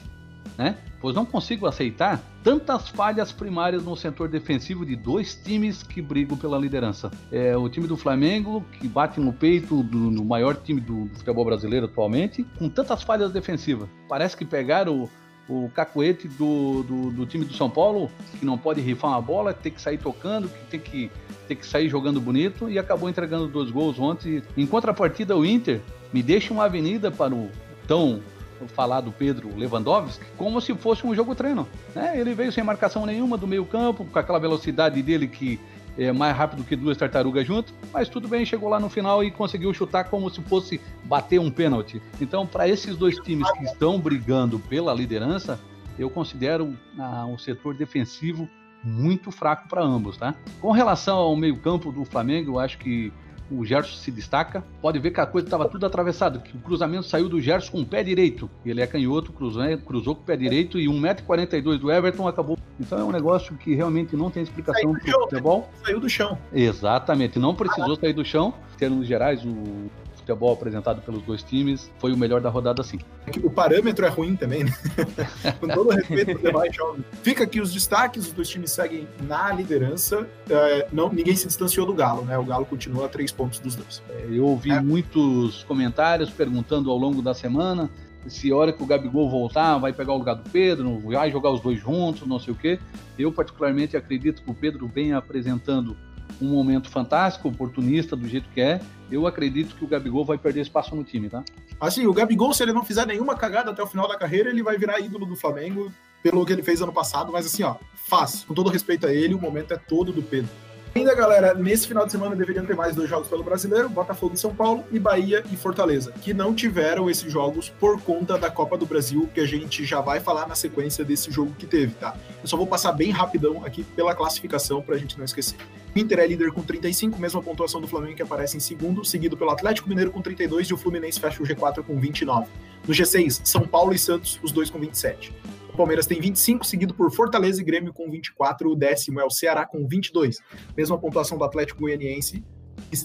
né? Pois não consigo aceitar tantas falhas primárias no setor defensivo de dois times que brigam pela liderança. É o time do Flamengo, que bate no peito do, do maior time do, do futebol brasileiro atualmente, com tantas falhas defensivas. Parece que pegaram o cacuete do, do, do, time do São Paulo, que não pode rifar uma bola, tem que sair tocando, que tem que, tem que sair jogando bonito, e acabou entregando dois gols ontem. Em contrapartida, o Inter me deixa uma avenida para o tão falado Pedro Lewandowski, como se fosse um jogo treino. Né? Ele veio sem marcação nenhuma do meio campo, com aquela velocidade dele que é, mais rápido que duas tartarugas juntas, mas tudo bem, chegou lá no final e conseguiu chutar como se fosse bater um pênalti. Então, para esses dois times que estão brigando pela liderança, eu considero ah, um setor defensivo muito fraco para ambos, tá? Com relação ao meio-campo do Flamengo, eu acho que o Gerson se destaca. Pode ver que a coisa estava tudo atravessada, que o cruzamento saiu do Gerson com o pé direito. Ele é canhoto, cruzou, cruzou com o pé direito e 1,42m do Everton acabou. Então é um negócio que realmente não tem explicação para o futebol. Saiu do chão. Exatamente, não precisou sair do chão. Em termos gerais, o futebol apresentado pelos dois times foi o melhor da rodada, sim. O parâmetro é ruim também, né? Com todo respeito aos demais jogos. Fica aqui os destaques: os dois times seguem na liderança. É, não, ninguém se distanciou do Galo, né? O Galo continua a três pontos dos dois. É, eu ouvi é. muitos comentários perguntando ao longo da semana se a hora que o Gabigol voltar, vai pegar o lugar do Pedro, vai jogar os dois juntos, não sei o quê. Eu, particularmente, acredito que o Pedro vem apresentando um momento fantástico, oportunista, do jeito que é. Eu acredito que o Gabigol vai perder espaço no time, tá? Assim, o Gabigol, se ele não fizer nenhuma cagada até o final da carreira, ele vai virar ídolo do Flamengo pelo que ele fez ano passado, mas assim, ó, faz. Com todo respeito a ele, o momento é todo do Pedro. Ainda, galera, nesse final de semana deveriam ter mais dois jogos pelo Brasileiro, Botafogo e São Paulo, e Bahia e Fortaleza, que não tiveram esses jogos por conta da Copa do Brasil, que a gente já vai falar na sequência desse jogo que teve, tá? Eu só vou passar bem rapidão aqui pela classificação pra gente não esquecer. Inter é líder com 35, mesma pontuação do Flamengo que aparece em segundo, seguido pelo Atlético Mineiro com 32 e o Fluminense fecha o G4 com 29. No G6, São Paulo e Santos, os dois com 27. O Palmeiras tem 25, seguido por Fortaleza e Grêmio com 24. O décimo é o Ceará com 22. Mesma pontuação do Atlético Goianiense.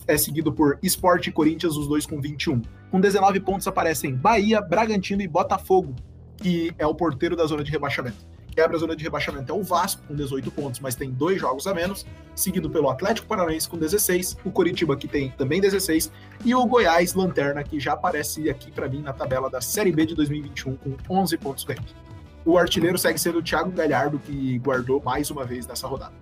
É seguido por Sport e Corinthians, os dois com 21. Com 19 pontos aparecem Bahia, Bragantino e Botafogo, que é o porteiro da zona de rebaixamento. Quebra a zona de rebaixamento é o Vasco, com 18 pontos, mas tem dois jogos a menos, seguido pelo Atlético Paranaense com 16, o Coritiba, que tem também 16, e o Goiás, Lanterna, que já aparece aqui para mim na tabela da Série B de 2021 com 11 pontos ganhos. O artilheiro segue sendo o Thiago Galhardo, que guardou mais uma vez nessa rodada.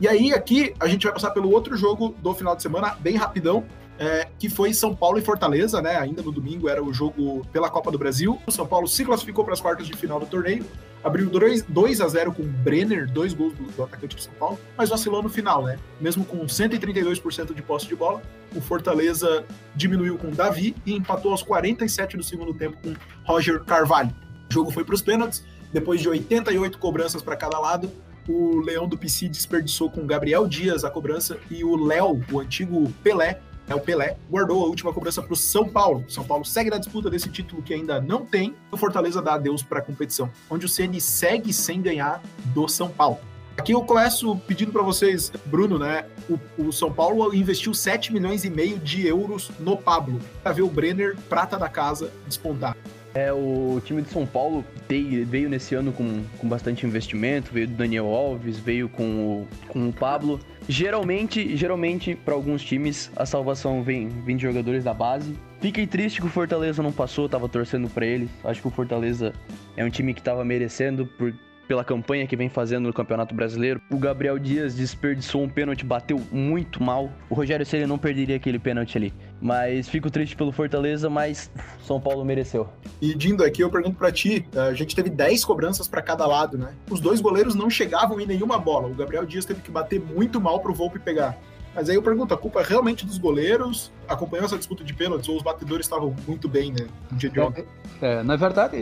E aí, aqui, a gente vai passar pelo outro jogo do final de semana, bem rapidão, é, que foi São Paulo e Fortaleza, né? Ainda no domingo era o jogo pela Copa do Brasil. O São Paulo se classificou para as quartas de final do torneio. abriu 2 a 0 com Brenner, dois gols do, do, atacante do São Paulo, mas vacilou no final, né? Mesmo com 132% de posse de bola, o Fortaleza diminuiu com Davi e empatou aos 47 do segundo tempo com Roger Carvalho. O jogo foi para os pênaltis, depois de 88 cobranças para cada lado, o Leão do PC desperdiçou com Gabriel Dias a cobrança e o Léo, o antigo Pelé, é o Pelé, guardou a última cobrança para o São Paulo. São Paulo segue na disputa desse título que ainda não tem. O Fortaleza dá adeus para a competição, onde o CN segue sem ganhar do São Paulo. Aqui eu começo pedindo para vocês, Bruno, né? O, o, São Paulo investiu 7 milhões e meio de euros no Pablo para ver o Brenner, prata da casa, despontar. É, o time de São Paulo veio nesse ano com, com bastante investimento, veio do Daniel Alves, veio com o, com o Pablo. Geralmente, geralmente para alguns times, a salvação vem, vem de jogadores da base. Fiquei triste que o Fortaleza não passou, tava torcendo para eles. Acho que o Fortaleza é um time que tava merecendo por, pela campanha que vem fazendo no Campeonato Brasileiro. O Gabriel Dias desperdiçou um pênalti, bateu muito mal. O Rogério Ceni não perderia aquele pênalti ali. Mas fico triste pelo Fortaleza, mas São Paulo mereceu. E Dindo, aqui eu pergunto para ti, a gente teve 10 cobranças para cada lado, né? Os dois goleiros não chegavam em nenhuma bola. O Gabriel Dias teve que bater muito mal pro Volpe pegar. Mas aí eu pergunto, a culpa é realmente dos goleiros? Acompanhou essa disputa de pênaltis ou os batedores estavam muito bem, né, no dia de ontem? É, na verdade,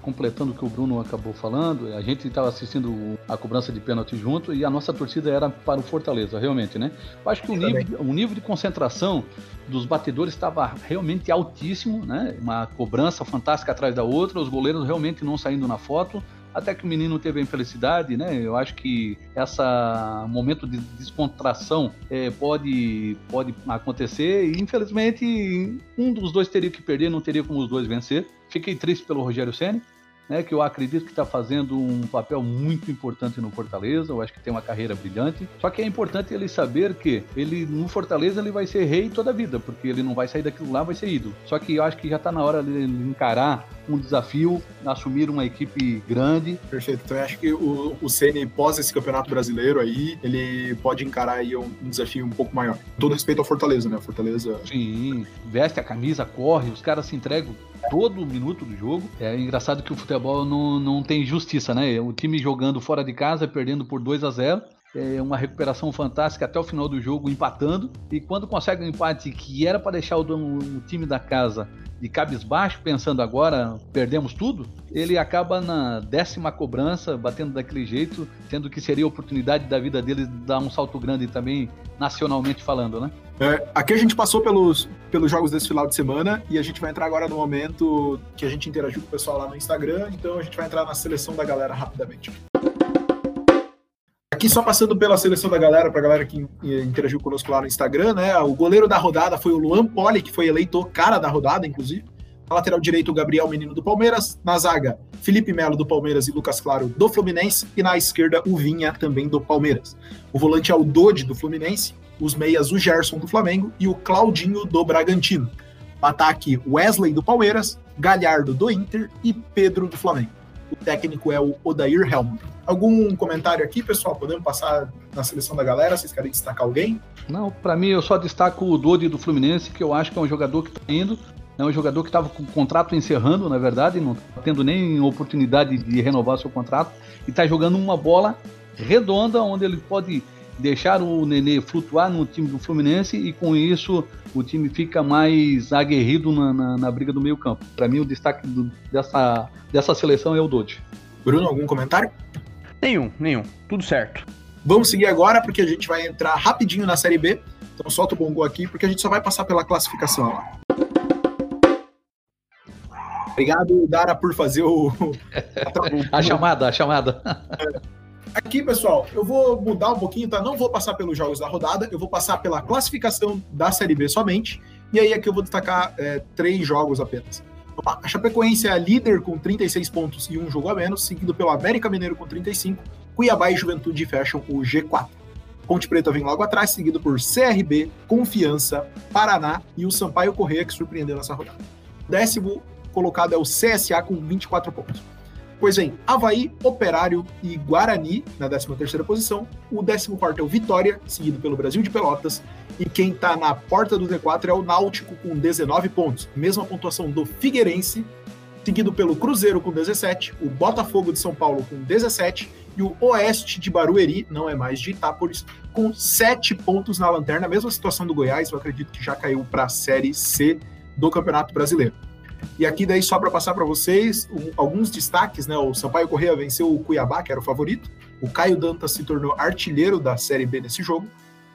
completando o que o Bruno acabou falando, a gente estava assistindo a cobrança de pênalti junto e a nossa torcida era para o Fortaleza, realmente, né? Eu acho que o nível, o nível de concentração dos batedores estava realmente altíssimo, né? Uma cobrança fantástica atrás da outra, os goleiros realmente não saindo na foto até que o menino teve a infelicidade, né? Eu acho que essa momento de descontração é, pode, pode acontecer e infelizmente um dos dois teria que perder, não teria como os dois vencer. Fiquei triste pelo Rogério Ceni, né, que eu acredito que está fazendo um papel muito importante no Fortaleza. Eu acho que tem uma carreira brilhante. Só que é importante ele saber que ele no Fortaleza ele vai ser rei toda a vida, porque ele não vai sair daquilo lá, vai ser ídolo. Só que eu acho que já está na hora de encarar um desafio, assumir uma equipe grande. Perfeito. Então eu acho que o, o Ceni pós esse campeonato brasileiro aí, ele pode encarar aí um, um desafio um pouco maior. Todo respeito ao Fortaleza, né? Fortaleza. Sim, veste a camisa, corre, os caras se entregam todo minuto do jogo. É engraçado que o futebol não, não tem justiça, né? O time jogando fora de casa, perdendo por 2 a 0 é uma recuperação fantástica até o final do jogo, empatando. E quando consegue um empate que era para deixar o, o time da casa de cabisbaixo, pensando agora perdemos tudo, ele acaba na décima cobrança, batendo daquele jeito, tendo que seria a oportunidade da vida dele dar um salto grande também, nacionalmente falando, né? É, aqui a gente passou pelos, pelos jogos desse final de semana e a gente vai entrar agora no momento que a gente interagiu com o pessoal lá no Instagram, então a gente vai entrar na seleção da galera rapidamente. Aqui só passando pela seleção da galera, para a galera que interagiu conosco lá no Instagram, né? O goleiro da rodada foi o Luan Poli, que foi eleito cara da rodada, inclusive. Na lateral direito, o Gabriel Menino do Palmeiras. Na zaga, Felipe Melo do Palmeiras e Lucas Claro do Fluminense. E na esquerda, o Vinha também do Palmeiras. O volante é o Dodi do Fluminense. Os meias, o Gerson do Flamengo e o Claudinho do Bragantino. No ataque, Wesley do Palmeiras, Galhardo do Inter e Pedro do Flamengo. O técnico é o Odair Helmut. Algum comentário aqui, pessoal? Podemos passar na seleção da galera? Vocês querem destacar alguém? Não, para mim eu só destaco o Dodi do Fluminense, que eu acho que é um jogador que está indo. É um jogador que estava com o contrato encerrando, na verdade, não está tendo nem oportunidade de renovar seu contrato e está jogando uma bola redonda onde ele pode deixar o Nenê flutuar no time do Fluminense e com isso o time fica mais aguerrido na, na, na briga do meio campo. Para mim o destaque do, dessa, dessa seleção é o Dodi. Bruno, algum comentário? Nenhum, nenhum. Tudo certo. Vamos seguir agora, porque a gente vai entrar rapidinho na Série B. Então solta o bongo aqui, porque a gente só vai passar pela classificação lá. Obrigado, Dara, por fazer o. a chamada, a chamada. Aqui, pessoal, eu vou mudar um pouquinho, tá? Não vou passar pelos jogos da rodada, eu vou passar pela classificação da Série B somente. E aí aqui eu vou destacar é, três jogos apenas. A Chapecoense é a líder com 36 pontos e um jogo a menos, seguido pelo América Mineiro com 35. Cuiabá e Juventude fecham o G4. Ponte Preta vem logo atrás, seguido por CRB, Confiança, Paraná e o Sampaio Correia, que surpreendeu nessa rodada. Décimo colocado é o CSA com 24 pontos. Pois vem Havaí, Operário e Guarani na 13ª posição. O 14º é o Vitória, seguido pelo Brasil de Pelotas. E quem está na porta do D4 é o Náutico com 19 pontos. Mesma pontuação do Figueirense seguido pelo Cruzeiro com 17, o Botafogo de São Paulo com 17 e o Oeste de Barueri, não é mais de Itápolis, com 7 pontos na lanterna. Mesma situação do Goiás, eu acredito que já caiu para a Série C do Campeonato Brasileiro. E aqui daí só para passar para vocês um, alguns destaques, né? O Sampaio Correia venceu o Cuiabá, que era o favorito. O Caio Dantas se tornou artilheiro da Série B nesse jogo.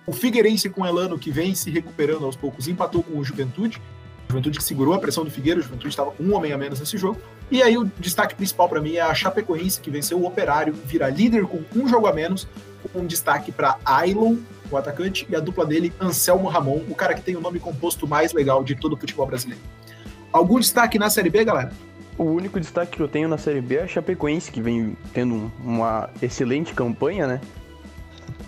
O Figueirense com o Elano, que vem se recuperando aos poucos, empatou com o Juventude. O Juventude que segurou a pressão do Figueiro, o Juventude estava com um homem a menos nesse jogo. E aí o destaque principal para mim é a Chapecoense, que venceu o Operário, vira líder com um jogo a menos, com um destaque para Ailon, o atacante, e a dupla dele, Anselmo Ramon, o cara que tem o nome composto mais legal de todo o futebol brasileiro. Algum destaque na Série B, galera? O único destaque que eu tenho na Série B é a Chapecoense, que vem tendo uma excelente campanha, né?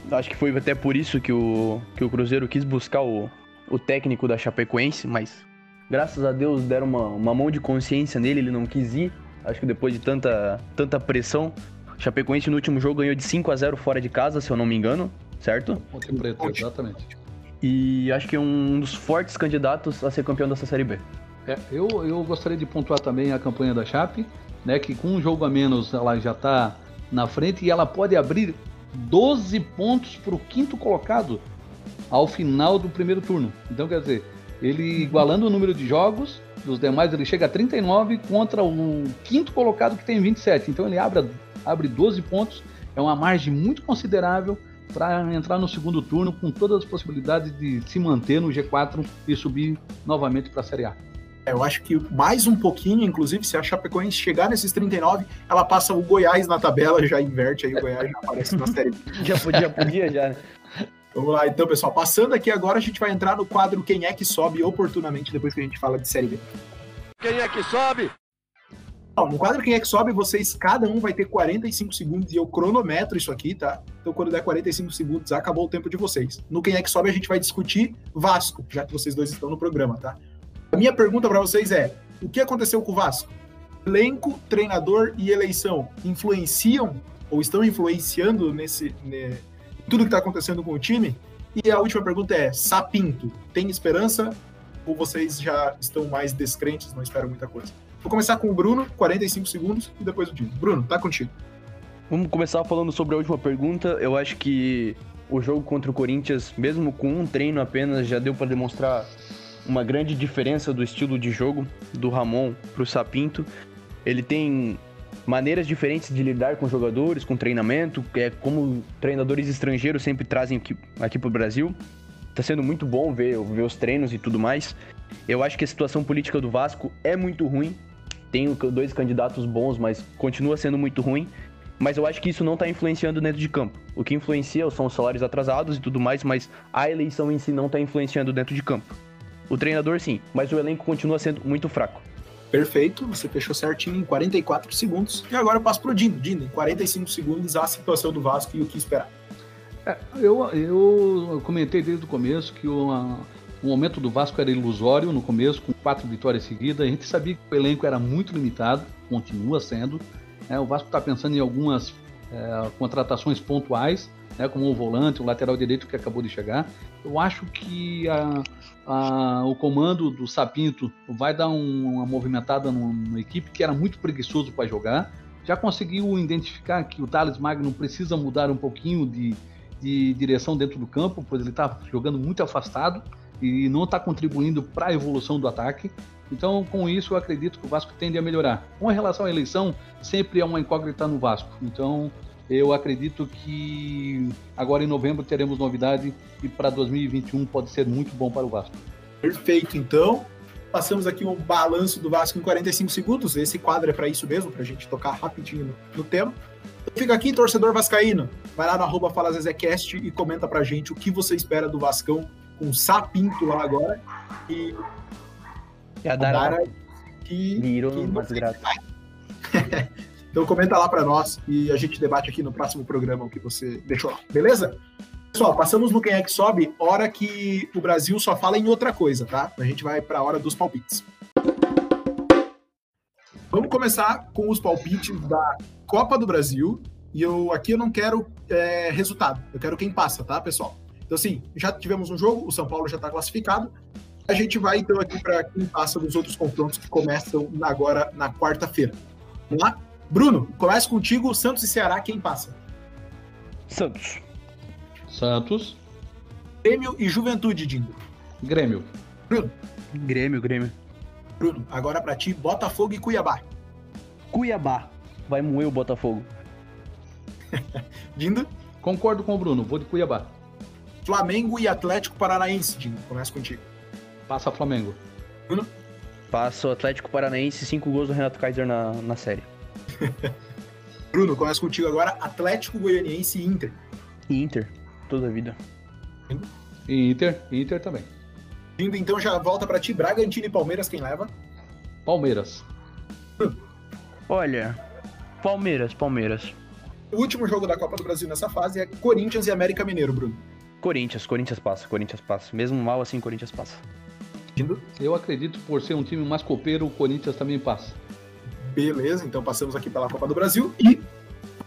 Acho que foi até por isso que o, que o Cruzeiro quis buscar o, o técnico da Chapecoense, mas graças a Deus deram uma, uma mão de consciência nele, ele não quis ir. Acho que depois de tanta, tanta pressão, Chapecoense no último jogo ganhou de 5 a 0 fora de casa, se eu não me engano, certo? Ponte Preta, exatamente. E acho que é um dos fortes candidatos a ser campeão dessa Série B. É, eu, eu gostaria de pontuar também a campanha da Chape, né, que com um jogo a menos ela já está na frente e ela pode abrir 12 pontos para o quinto colocado ao final do primeiro turno. Então, quer dizer, ele igualando o número de jogos dos demais, ele chega a 39 contra o quinto colocado que tem 27. Então, ele abre, abre 12 pontos, é uma margem muito considerável para entrar no segundo turno com todas as possibilidades de se manter no G4 e subir novamente para a Série A. É, eu acho que mais um pouquinho, inclusive, se a Chapecoense chegar nesses 39, ela passa o Goiás na tabela, já inverte aí, o Goiás já aparece na série. já podia, podia já, né? Vamos lá, então, pessoal. Passando aqui agora, a gente vai entrar no quadro Quem é que sobe oportunamente depois que a gente fala de Série B. Quem é que sobe? Bom, no quadro Quem é que sobe, vocês, cada um vai ter 45 segundos e eu cronometro isso aqui, tá? Então, quando der 45 segundos, acabou o tempo de vocês. No Quem é que sobe, a gente vai discutir Vasco, já que vocês dois estão no programa, tá? A minha pergunta para vocês é: o que aconteceu com o Vasco? Elenco, treinador e eleição influenciam ou estão influenciando nesse né, tudo que está acontecendo com o time? E a última pergunta é: Sapinto, tem esperança ou vocês já estão mais descrentes, não esperam muita coisa? Vou começar com o Bruno, 45 segundos, e depois o Dino. Bruno, tá contigo. Vamos começar falando sobre a última pergunta. Eu acho que o jogo contra o Corinthians, mesmo com um treino apenas, já deu para demonstrar uma grande diferença do estilo de jogo do Ramon para o Sapinto. Ele tem maneiras diferentes de lidar com jogadores, com treinamento, é como treinadores estrangeiros sempre trazem aqui, aqui para o Brasil. Está sendo muito bom ver, ver os treinos e tudo mais. Eu acho que a situação política do Vasco é muito ruim. Tenho dois candidatos bons, mas continua sendo muito ruim. Mas eu acho que isso não está influenciando dentro de campo. O que influencia são os salários atrasados e tudo mais, mas a eleição em si não está influenciando dentro de campo. O treinador sim, mas o elenco continua sendo muito fraco. Perfeito, você fechou certinho em 44 segundos. E agora eu passo pro Dino. Dino, em 45 segundos, a situação do Vasco e o que esperar. É, eu, eu comentei desde o começo que o, a, o momento do Vasco era ilusório no começo, com quatro vitórias seguidas. A gente sabia que o elenco era muito limitado, continua sendo. É, o Vasco está pensando em algumas é, contratações pontuais, né, como o volante, o lateral direito que acabou de chegar. Eu acho que a, o comando do Sapinto vai dar um, uma movimentada numa equipe que era muito preguiçoso para jogar. Já conseguiu identificar que o Thales Magno precisa mudar um pouquinho de, de direção dentro do campo, pois ele está jogando muito afastado e não está contribuindo para a evolução do ataque. Então, com isso, eu acredito que o Vasco tende a melhorar. Com relação à eleição, sempre é uma incógnita no Vasco. Então, eu acredito que agora em novembro teremos novidade e para 2021 pode ser muito bom para o Vasco. Perfeito, então. Passamos aqui um balanço do Vasco em 45 segundos. Esse quadro é para isso mesmo, para a gente tocar rapidinho no, no tema. Fica aqui, torcedor vascaíno. Vai lá no arroba FalaZezecast e comenta pra gente o que você espera do Vascão com o Sapinto lá agora. E, e a Dara, que, virou que uma desgraça. Então comenta lá para nós e a gente debate aqui no próximo programa o que você deixou lá, beleza? Pessoal, passamos no Quem é que sobe, hora que o Brasil só fala em outra coisa, tá? A gente vai para a hora dos palpites. Vamos começar com os palpites da Copa do Brasil. E eu aqui eu não quero é, resultado, eu quero quem passa, tá, pessoal? Então, assim, já tivemos um jogo, o São Paulo já está classificado. A gente vai então aqui para quem passa dos outros confrontos que começam agora na quarta-feira. Vamos lá? Bruno, começa contigo, Santos e Ceará, quem passa? Santos. Santos. Grêmio e Juventude, Dindo. Grêmio. Bruno. Grêmio, Grêmio. Bruno, agora para ti, Botafogo e Cuiabá. Cuiabá. Vai moer o Botafogo. Dindo. Concordo com o Bruno, vou de Cuiabá. Flamengo e Atlético Paranaense, Dindo. Começa contigo. Passa Flamengo. Bruno. Passa o Atlético Paranaense, cinco gols do Renato Kaiser na, na série. Bruno, começa contigo agora. Atlético Goianiense e Inter. Inter, toda a vida. E Inter, Inter também. Dindo, então já volta para ti. Bragantino e Palmeiras, quem leva? Palmeiras. Olha, Palmeiras, Palmeiras. O último jogo da Copa do Brasil nessa fase é Corinthians e América Mineiro, Bruno. Corinthians, Corinthians passa, Corinthians passa. Mesmo mal assim, Corinthians passa. Eu acredito por ser um time mais copeiro, o Corinthians também passa. Beleza, então passamos aqui pela Copa do Brasil. E,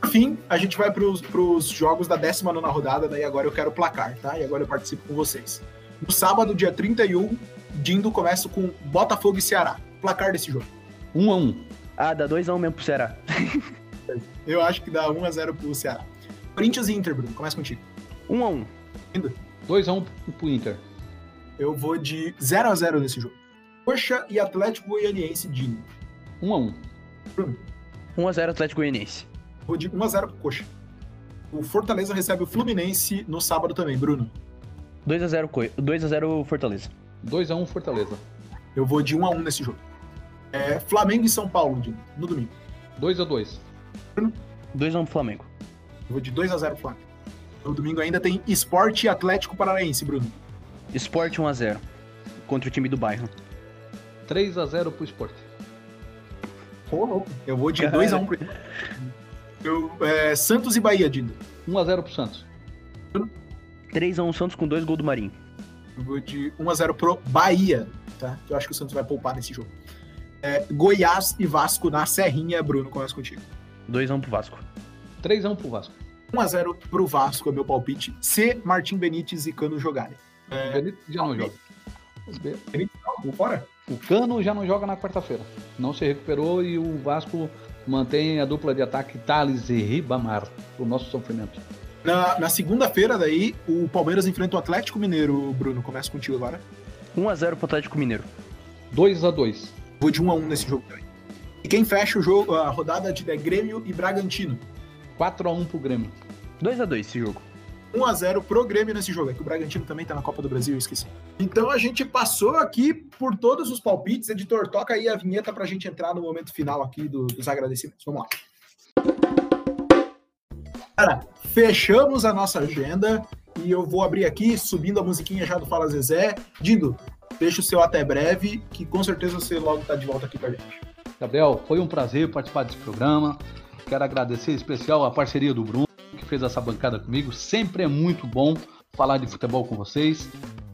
por fim, a gente vai para os jogos da 19 rodada. Daí agora eu quero placar, tá? E agora eu participo com vocês. No sábado, dia 31, Dindo começa com Botafogo e Ceará. Placar desse jogo. 1 a 1 Ah, dá 2x1 um mesmo pro Ceará. Eu acho que dá 1x0 pro Ceará. Corinthians e Inter, Bruno. Começa contigo. 1x1. 2 a 1 pro Inter. Eu vou de 0x0 nesse jogo. Coxa e Atlético Goianiense, Dindo. 1 a 1 1x0 Atlético Goianiense. Vou de 1x0 pro Coxa. O Fortaleza recebe o Fluminense no sábado também, Bruno. 2x0 Coi... 2x0 Fortaleza. 2 a 1 Fortaleza. Eu vou de 1x1 nesse jogo. É, Flamengo e São Paulo, no domingo. 2 a 2 2x1 pro Flamengo. Eu vou de 2x0 pro Flamengo. No domingo ainda tem Esporte e Atlético Paranaense, Bruno. Sport 1x0. Contra o time do bairro. 3 a 0 pro Sport. Ô, louco. Eu vou de Caralho. 2x1 pro eu, é, Santos e Bahia, Dindo. 1 a 0 pro Santos. 3x1 Santos com 2 gols do Marinho. Eu vou de 1x0 pro Bahia, tá? Eu acho que o Santos vai poupar nesse jogo. É, Goiás e Vasco na Serrinha, Bruno, começa contigo. 2x1 pro Vasco. 3 a 1 pro Vasco. 1x0 pro Vasco é meu palpite. Se Martim Benítez e Cano jogarem. O Benítez já não joga. Vamos fora? O Cano já não joga na quarta-feira. Não se recuperou e o Vasco mantém a dupla de ataque Thales e Ribamar, o nosso sofrimento. Na, na segunda-feira, daí, o Palmeiras enfrenta o Atlético Mineiro, Bruno. Começa contigo agora. 1x0 pro Atlético Mineiro. 2 a 2 Vou de 1x1 nesse jogo também. E quem fecha o jogo, a rodada de é Grêmio e Bragantino. 4 a 1 pro Grêmio. 2x2 esse jogo. 1x0 pro Grêmio nesse jogo. É que o Bragantino também tá na Copa do Brasil, eu esqueci. Então a gente passou aqui por todos os palpites. Editor, toca aí a vinheta pra gente entrar no momento final aqui do- dos agradecimentos. Vamos lá. Cara, fechamos a nossa agenda e eu vou abrir aqui, subindo a musiquinha já do Fala Zezé. Dindo, deixa o seu até breve, que com certeza você logo tá de volta aqui com a gente. Gabriel, foi um prazer participar desse programa. Quero agradecer em especial a parceria do Bruno, que fez essa bancada comigo. Sempre é muito bom falar de futebol com vocês.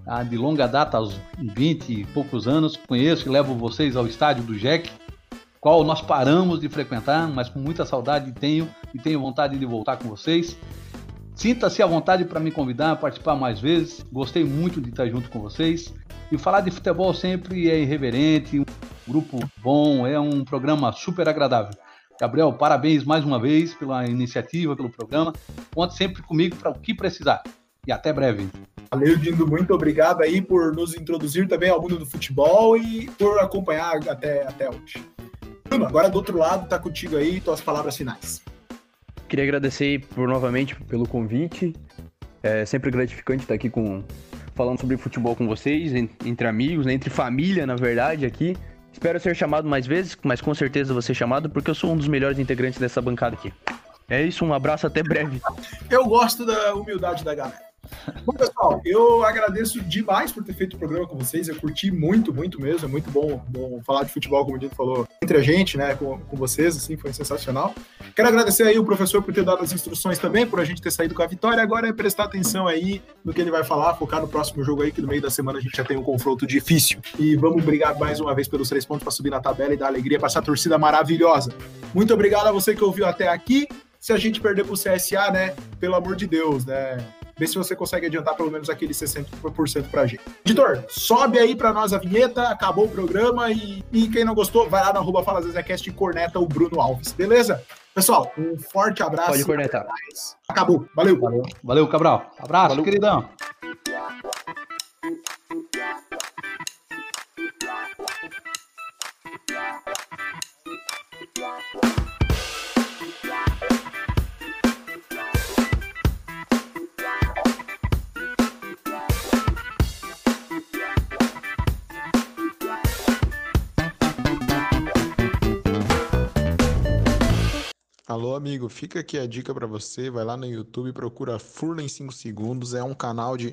Ah, de longa data, aos 20 e poucos anos, conheço e levo vocês ao estádio do Jack, qual nós paramos de frequentar, mas com muita saudade tenho e tenho vontade de voltar com vocês. Sinta-se à vontade para me convidar a participar mais vezes. Gostei muito de estar junto com vocês. E falar de futebol sempre é irreverente, um grupo bom, é um programa super agradável. Gabriel, parabéns mais uma vez pela iniciativa, pelo programa. Conte sempre comigo para o que precisar. E até breve. Valeu, Dindo, muito obrigado aí por nos introduzir também ao mundo do futebol e por acompanhar até, até hoje. Bruno, agora do outro lado, tá contigo aí, tuas palavras finais. Queria agradecer por novamente pelo convite. É sempre gratificante estar aqui com falando sobre futebol com vocês, en- entre amigos, né, entre família, na verdade, aqui. Espero ser chamado mais vezes, mas com certeza vou ser chamado porque eu sou um dos melhores integrantes dessa bancada aqui. É isso, um abraço até breve. Eu gosto da humildade da galera. Bom, pessoal, eu agradeço demais por ter feito o programa com vocês. Eu curti muito, muito mesmo. É muito bom, bom falar de futebol, como o Dito falou, entre a gente, né, com, com vocês, assim, foi sensacional. Quero agradecer aí o professor por ter dado as instruções também, por a gente ter saído com a vitória. Agora é prestar atenção aí no que ele vai falar, focar no próximo jogo aí, que no meio da semana a gente já tem um confronto difícil. E vamos brigar mais uma vez pelos três pontos para subir na tabela e dar alegria para essa torcida maravilhosa. Muito obrigado a você que ouviu até aqui. Se a gente perder pro CSA, né, pelo amor de Deus, né? Vê se você consegue adiantar pelo menos aquele 60% pra gente. Editor, sobe aí pra nós a vinheta, acabou o programa e, e quem não gostou, vai lá na arroba Fala Zezecast e corneta o Bruno Alves, beleza? Pessoal, um forte abraço. Pode cornetar. Acabou. Valeu. Valeu, Valeu Cabral. Abraço, Valeu. queridão. Alô, amigo, fica aqui a dica pra você. Vai lá no YouTube, procura Furla em 5 segundos. É um canal de